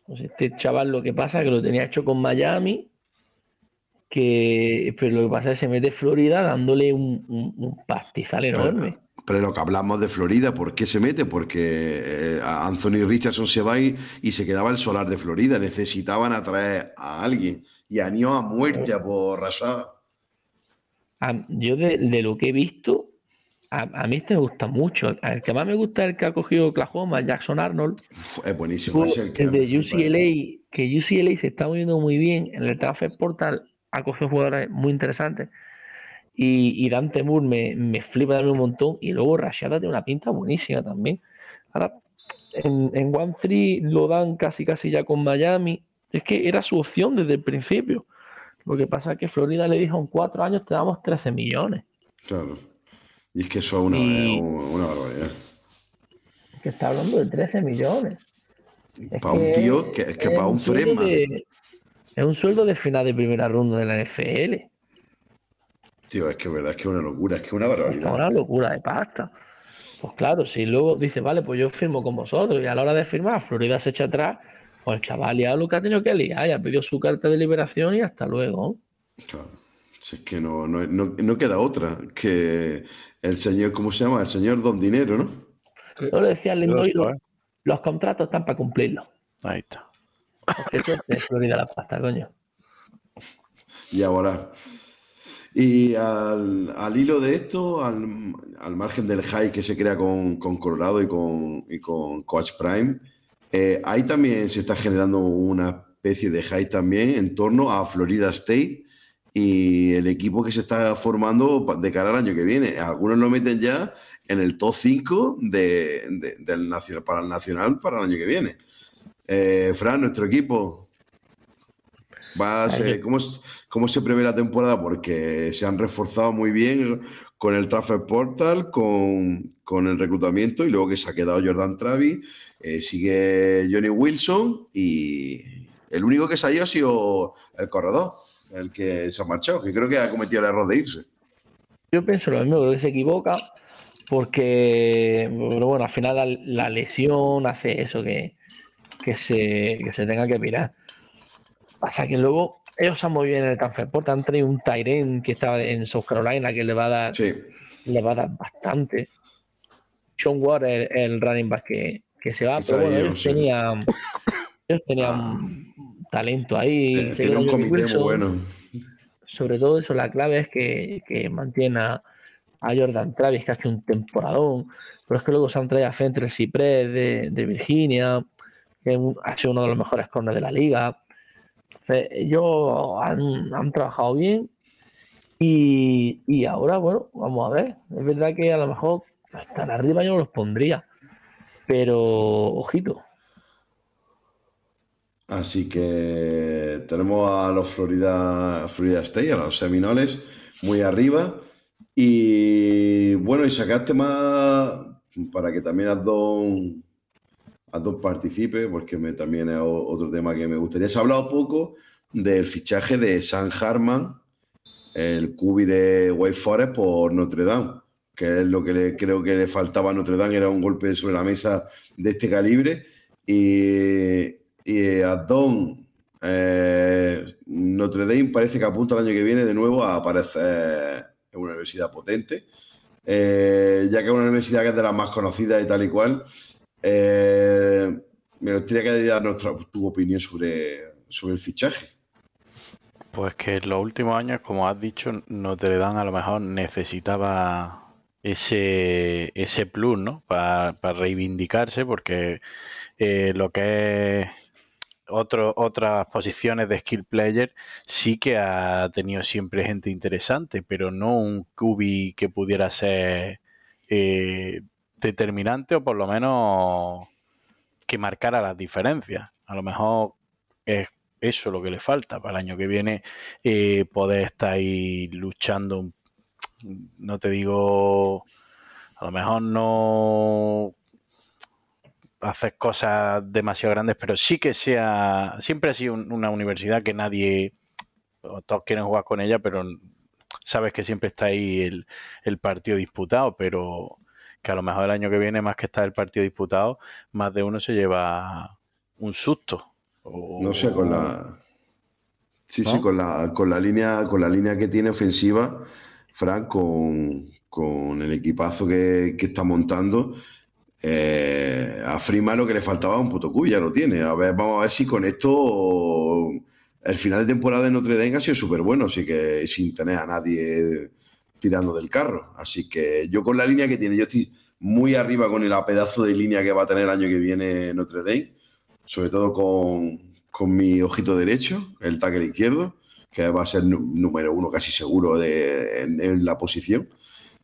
Pues este chaval lo que pasa es que lo tenía hecho con Miami, que, pero lo que pasa es que se mete Florida dándole un, un- un pastizal enorme. Pero lo que hablamos de Florida, ¿por qué se mete? Porque eh, a Anthony Richardson se va y, y se quedaba el solar de Florida. Necesitaban atraer a alguien. Y han ido a muerte a por Rasada. A- yo de, de lo que he visto, a, a mí este me gusta mucho. El que más me gusta es el que ha cogido Oklahoma, Jackson Arnold. Es buenísimo. Es el que el de. UCLA, que UCLA se está moviendo muy bien en el transfer portal, ha cogido jugadores muy interesantes. Y, y Dante Moore me, me flipa también un montón. Y luego Rashada tiene una pinta buenísima también. Ahora, en, en One Three lo dan casi casi ya con Miami. Es que era su opción desde el principio. Lo que pasa es que Florida le dijo en cuatro años te damos 13 millones. Claro. Y es que eso es una, Y- una barbaridad. Que está hablando de 13 millones. Es Para un tío que, que es para un Fresma. de- es un sueldo de final de primera ronda de la NFL. Tío, es que es verdad, es que es una locura, es que es una Es barbaridad. una locura de pasta. Pues claro, si luego dice, vale, pues yo firmo con vosotros, y a la hora de firmar, Florida se echa atrás, pues el chaval ya lo que ha tenido que liar, ya pidió su carta de liberación y hasta luego. Claro. Si es que no, no, no, no queda otra que el señor, ¿cómo se llama? El señor Don Dinero, ¿no? Yo le decía al lindo, Eso, "Oye, los, ¿eh? los contratos están para cumplirlos. Ahí está. Eso es de Florida la pasta, coño. y a volar. Y al, al hilo de esto, al, al margen del hype que se crea con, con Colorado y con, y con Coach Prime, eh, ahí también se está generando una especie de hype también en torno a Florida State y el equipo que se está formando de cara al año que viene. Algunos lo meten ya en el top 5 de, de- del nacional, para el nacional para el año que viene. Eh, Fran, nuestro equipo, Va a ser, ¿cómo, ¿Cómo se prevé la temporada? Porque se han reforzado muy bien con el Transfer Portal, con, con el reclutamiento y luego que se ha quedado Jordan Travis, eh, sigue Johnny Wilson y el único que ido ha sido el corredor, el que se ha marchado, que creo que ha cometido el error de irse. Yo pienso lo mismo, creo que se equivoca porque, pero bueno, al final la, la lesión hace eso, que, que, se, que se tenga que mirar. Pasa que luego ellos han movido bien en el transfer portal, han traído un Tyren que estaba en South Carolina que le va a dar, Sí, le va a dar bastante. Sean Ward, el, el running back que, que se va, pero bueno, ellos sí. tenían, ellos tenían Ah. Talento ahí. Tiene un muy bueno. sobre todo eso, la clave es que, que mantiene a, Jordan Travis, que hace un temporadón, pero es que luego se han traído a Fentrell Cypress de, de Virginia, que ha sido uno de los mejores corners de la liga. Entonces, Ellos han, han trabajado bien y, y ahora, bueno, vamos a ver. Es verdad que a lo mejor tan arriba yo no los pondría, pero ojito. Así que tenemos a los Florida, Florida State, a los Seminoles, muy arriba. Y bueno, y sacaste más para que también Adon, Adon participe, porque me, también es otro tema que me gustaría. Se ha hablado poco del fichaje de San Harman, el cubi de White Forest por Notre Dame, que es lo que creo que le faltaba a Notre Dame, era un golpe sobre la mesa de este calibre. Y, y Adon, eh, Notre Dame parece que apunta el año que viene de nuevo a aparecer en una universidad potente, Eh, ya que es una universidad que es de las más conocidas y tal y cual. eh, me gustaría que dieras nuestra, tu opinión sobre, sobre el fichaje. Pues que en los últimos años, como has dicho, Notre Dame a lo mejor necesitaba ese, ese plus, ¿no? Para, para reivindicarse, porque eh, lo que es otro, otras posiciones de skill player sí que ha tenido siempre gente interesante, pero no un QB que pudiera ser eh, determinante o por lo menos que marcara las diferencias. A lo mejor es eso lo que le falta para el año que viene eh, poder estar ahí luchando no te digo a lo mejor no hacer cosas demasiado grandes pero sí que sea siempre ha sido un- una universidad que nadie todos quieren jugar con ella pero sabes que siempre está ahí el, el partido disputado pero que a lo mejor el año que viene más que estar el partido disputado más de uno se lleva un susto o- No sé, con la. Sí, sí, con la, con la línea, con la línea que tiene ofensiva, Frank, con, con el equipazo que, que está montando. Eh, a Freeman lo que le faltaba un puto cubi, ya lo tiene. A ver, vamos a ver si con esto el final de temporada de Notre Dame ha sido súper bueno, así que sin tener a nadie tirando del carro. Así que yo con la línea que tiene, yo estoy muy arriba con el pedazo de línea que va a tener el año que viene Notre Dame sobre todo con, con mi ojito derecho, el tackle izquierdo, que va a ser número uno casi seguro de, en la posición.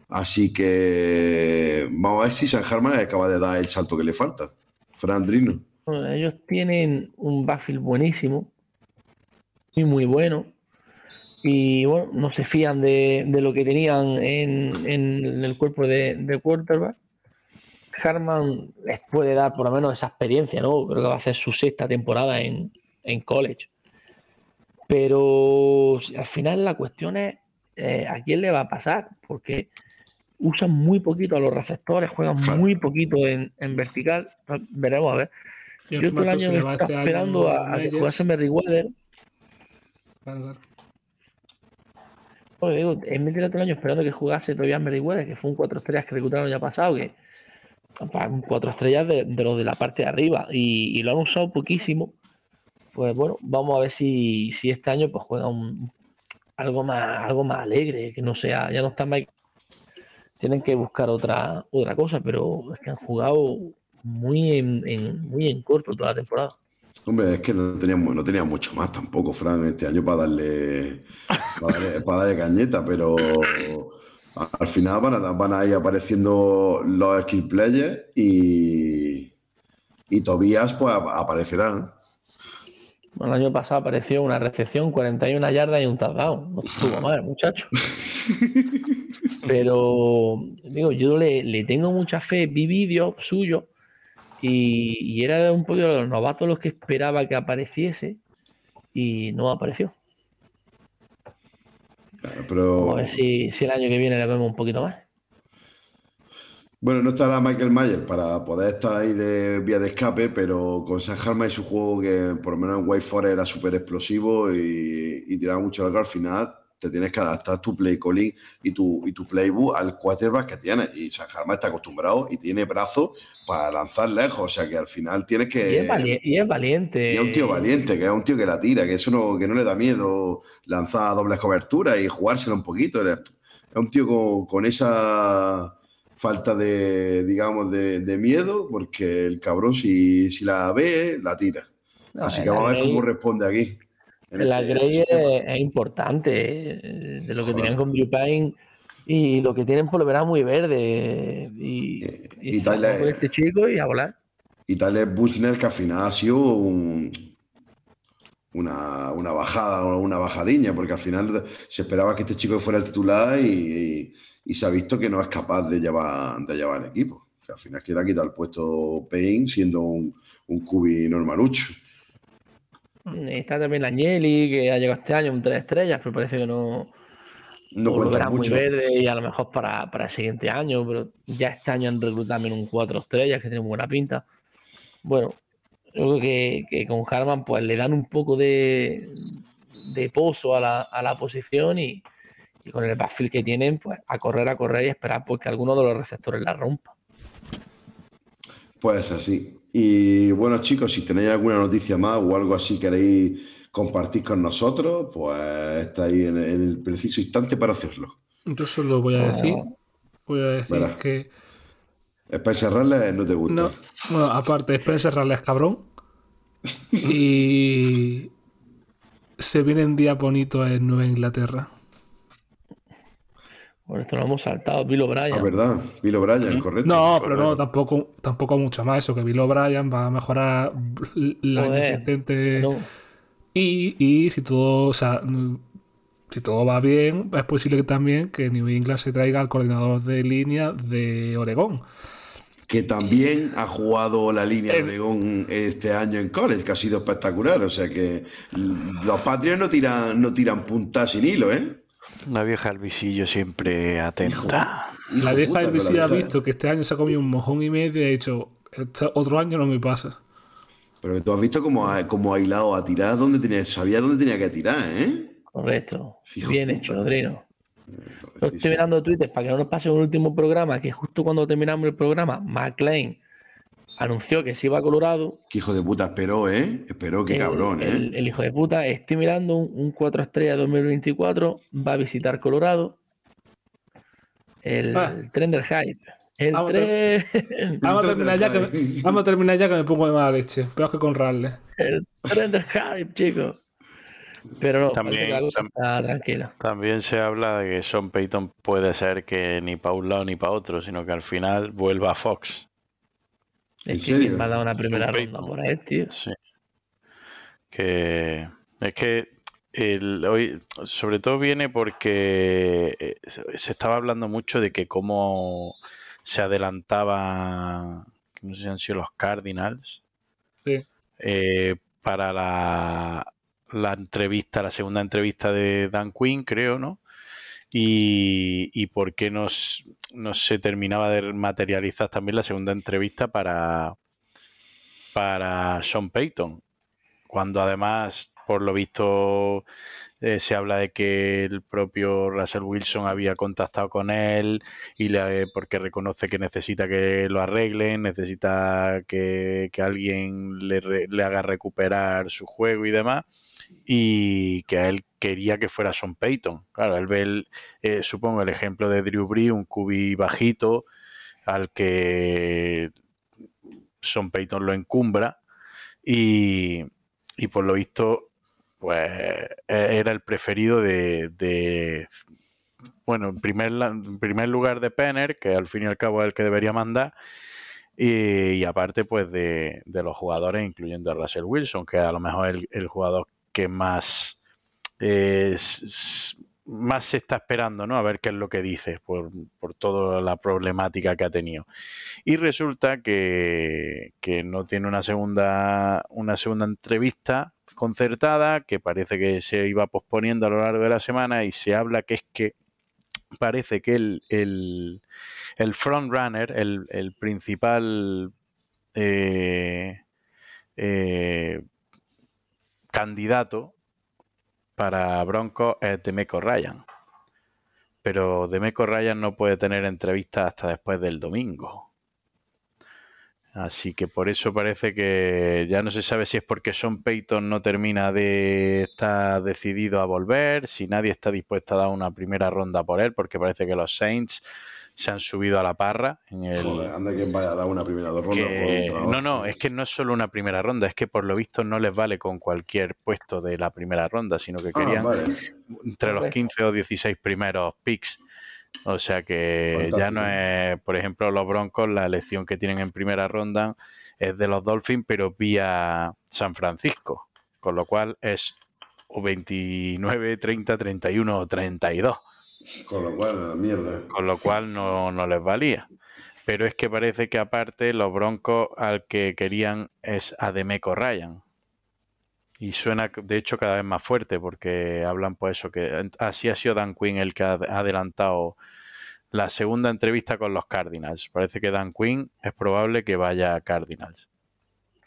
Así que vamos a ver si San Germán acaba de dar el salto que le falta. Fran Drino. Ellos tienen un backfield buenísimo, muy muy bueno. Y bueno, no se fían de, de lo que tenían en, en el cuerpo de, de quarterback. Harman les puede dar por lo menos esa experiencia, ¿no? Creo que va a hacer su sexta temporada en, en college. Pero al final la cuestión es eh, a quién le va a pasar, porque usan muy poquito a los receptores, juegan Claro. muy poquito en, en vertical. Veremos a ver. Y Yo todo el se año me estaba este esperando a, a que jugase Merriweather. Claro, claro. Porque digo, es mentira todo el año esperando que jugase todavía Merriweather, que fue un 4 estrellas que reclutaron ya pasado, que un 4 estrellas de, de los de la parte de arriba. Y, y lo han usado poquísimo. Pues bueno, vamos a ver si, si este año pues juega un, algo más, algo más alegre, que no sea, ya no está Mike. Tienen que buscar otra, otra cosa, pero es que han jugado muy en, en- muy en corto toda la temporada. Hombre, es que no teníamos, no teníamos mucho más tampoco, Fran, este año para darle, para darle, para darle cañeta, pero al final van a, van a ir apareciendo los skill players y, y Tobías pues ap- aparecerán. El año pasado apareció una recepción, 41 yardas y un touchdown. No estuvo mal, muchacho. Pero, digo, yo le, le tengo mucha fe. Vi vídeos suyos y, y era un poco de los novatos los que esperaba que apareciese y no apareció. Claro, pero Vamos a ver si, si el año que viene le vemos un poquito más. bueno, no estará Michael Myers para poder estar ahí de vía de escape, pero con San Harma y su juego que por lo menos en White Forest era súper explosivo y, y tiraba mucho largo, al final te tienes que adaptar tu play calling y tu, y tu playbook al quarterback que tienes. Y San está acostumbrado y tiene brazos para lanzar lejos, o sea que al final tienes que... Y es, vali- y es valiente. Y es un tío valiente, que es un tío que la tira, que eso no, que no le da miedo lanzar dobles coberturas y jugársela un poquito. Es un tío con, con esa falta de, digamos, de, de miedo, porque el cabrón si, si la ve, la tira. No, Así el que vamos a ver cómo responde aquí. El este- Grey es, es importante. eh, De lo que Joder. tenían con Drew Payne y lo que tienen por lo verano muy verde. Y, Eh, y y va con este chico y a volar. Y tal es Bushner, que al final ha sido un- una, una bajada o una bajadiña, porque al final se esperaba que este chico fuera el titular y, y- se ha visto que no es capaz de llevar, de llevar el equipo. Que al final quiere quitar el puesto Payne siendo un, un cubi normalucho. Está también Agnelli, que ha llegado este año un tres estrellas, pero parece que no. No verán muy verde y a lo mejor para, para el siguiente año, pero ya este año han reclutado también un cuatro estrellas que tiene muy buena pinta. Bueno, yo creo que, que con Harman pues le dan un poco de, de pozo a la, a la posición y, y con el backfield que tienen, pues a correr, a correr y esperar porque alguno de los receptores la rompa. Pues así. Y bueno, chicos, si tenéis alguna noticia más o algo así queréis compartir con nosotros, pues estáis en, en el preciso instante para hacerlo. Yo solo voy a decir, voy a decir Verás. que Spencer Rattler no te gusta. no, bueno, aparte Spencer Rattler es cabrón y se vienen días bonitos en Nueva Inglaterra. Por esto lo hemos saltado, Bill O'Brien. Ah, verdad. Bill O'Brien, correcto. No, pero no, tampoco, tampoco mucho más eso, que Bill O'Brien va a mejorar la inexistente no. y, y si todo, o sea, si todo va bien, es posible que también que New England se traiga al coordinador de línea de Oregón. Que también ha jugado la línea de Oregón este año en college, que ha sido espectacular. O sea que los Patriots no tiran, no tiran puntas sin hilo, ¿eh? Una vieja al visillo siempre atenta. Hijo La vieja la VC ha visto que este año se ha comido un mojón y medio y ha dicho, "Este otro año no me pasa. Pero que tú has visto cómo ha, cómo ha hilado a tirar, dónde tenía, sabía dónde tenía que tirar, ¿eh? Correcto. Hijo Bien puta. hecho, Adrino. Yo estoy mirando Twitter para que no nos pase un último programa, que justo cuando terminamos el programa, McLean anunció que se iba a Colorado. Qué hijo de puta esperó, ¿eh? Esperó, qué El- cabrón, ¿eh? el, el hijo de puta, estoy mirando un, un 4 estrellas 2024, va a visitar Colorado. El, Ah. tren del hype. El Vamos tren, Vamos a, terminar ya que, vamos a terminar ya que me pongo de mala leche. Peor que con Raleigh. el tren del hype, chicos. Pero no, También- la cosa está tranquila. También se habla de que Sean Payton puede ser que ni para un lado ni para otro, sino que al final vuelva a Fox. ¿En Es que quién serio? va a dar una primera Payton. ronda por él, tío. Sí. Que es que el, hoy, sobre todo viene porque eh, se se estaba hablando mucho de que cómo se adelantaba, no sé si han sido los Cardinals, Sí. eh, para la, la entrevista, la segunda entrevista de Dan Quinn, creo, ¿no? Y, y por qué no, se terminaba de materializar también la segunda entrevista para, para Sean Payton. Cuando además, por lo visto, eh, se habla de que el propio Russell Wilson había contactado con él y le, porque reconoce que necesita que lo arreglen, necesita que, que alguien le, le haga recuperar su juego y demás, y que a él quería que fuera Sean Payton. Claro, él ve, el, eh, supongo, el ejemplo de Drew Brees, un cubi bajito, al que Sean Payton lo encumbra, y, y por lo visto, pues e- era el preferido de, de- bueno, en primer, en primer lugar de Penner, que al fin y al cabo es el que debería mandar, Y, aparte, pues, de, de los jugadores, incluyendo a Russell Wilson, que a lo mejor es el jugador que más, eh, más se está esperando, ¿no? A ver qué es lo que dice por, por toda la problemática que ha tenido. Y resulta que, que no tiene una segunda, una segunda entrevista concertada, que parece que se iba posponiendo a lo largo de la semana y se habla que es que parece que el, el, el frontrunner, el, el principal eh, eh, candidato para Broncos es Demeco Ryan. Pero Demeco Ryan no puede tener entrevistas hasta después del domingo. Así que por eso parece que ya no se sabe si es porque Sean Payton no termina de estar decidido a volver, si nadie está dispuesto a dar una primera ronda por él, porque parece que los Saints se han subido a la parra en el, Joder, anda que vaya a dar una primera ronda. que- no, no, es que no es solo una primera ronda, es que por lo visto no les vale con cualquier puesto de la primera ronda, sino que Ah, querían vale. entre los Correcto. 15 o 16 primeros picks. O sea que ya no es, por ejemplo, los Broncos, la elección que tienen en primera ronda es de los Dolphins, pero vía San Francisco, con lo cual es o 29, 30, 31 o 32 Con lo cual, mierda. con lo cual no, no les valía. Pero es que parece que aparte los Broncos al que querían es a Demeco Ryan. Y suena de hecho cada vez más fuerte porque hablan pues eso, que así ha sido Dan Quinn el que ha adelantado la segunda entrevista con los Cardinals. Parece que Dan Quinn es probable que vaya a Cardinals.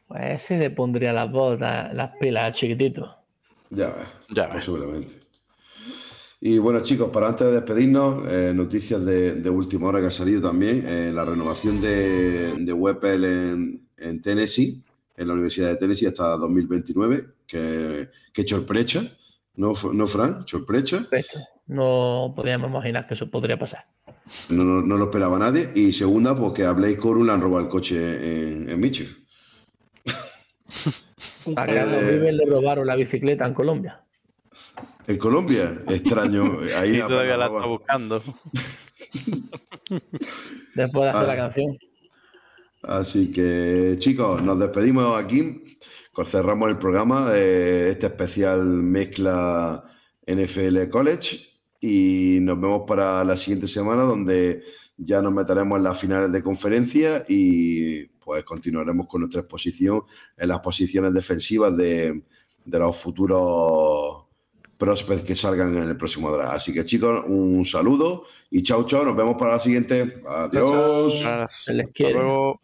Pues ese le pondría las botas, las pilas al chiquitito. Ya Ya posiblemente. Y bueno, chicos, para antes de despedirnos, eh, noticias de, de última hora que ha salido también. eh, la renovación de, de Weppel en, en Tennessee, en la Universidad de Tennessee hasta 2029, que, que sorpresa, ¿no, no Fran? Esto, No podíamos imaginar que eso podría pasar. No, no, no lo esperaba nadie. Y segunda, porque a Blake Corum le han robado el coche en, en Michigan. A Carlos Eh, Vives le robaron la bicicleta en Colombia. En Colombia, extraño. Ahí Y la todavía la está buscando. Después de hacer Ah. la canción. Así que, chicos, nos despedimos aquí. Cerramos el programa, eh, este especial mezcla NFL College. Y nos vemos para la siguiente semana, donde ya nos meteremos en las finales de conferencia y pues continuaremos con nuestra exposición en las posiciones defensivas de, de los futuros prospects que salgan en el próximo draft. Así que, chicos, un saludo y chao, chao. Nos vemos para la siguiente. Adiós. Se les Hasta quiere. luego.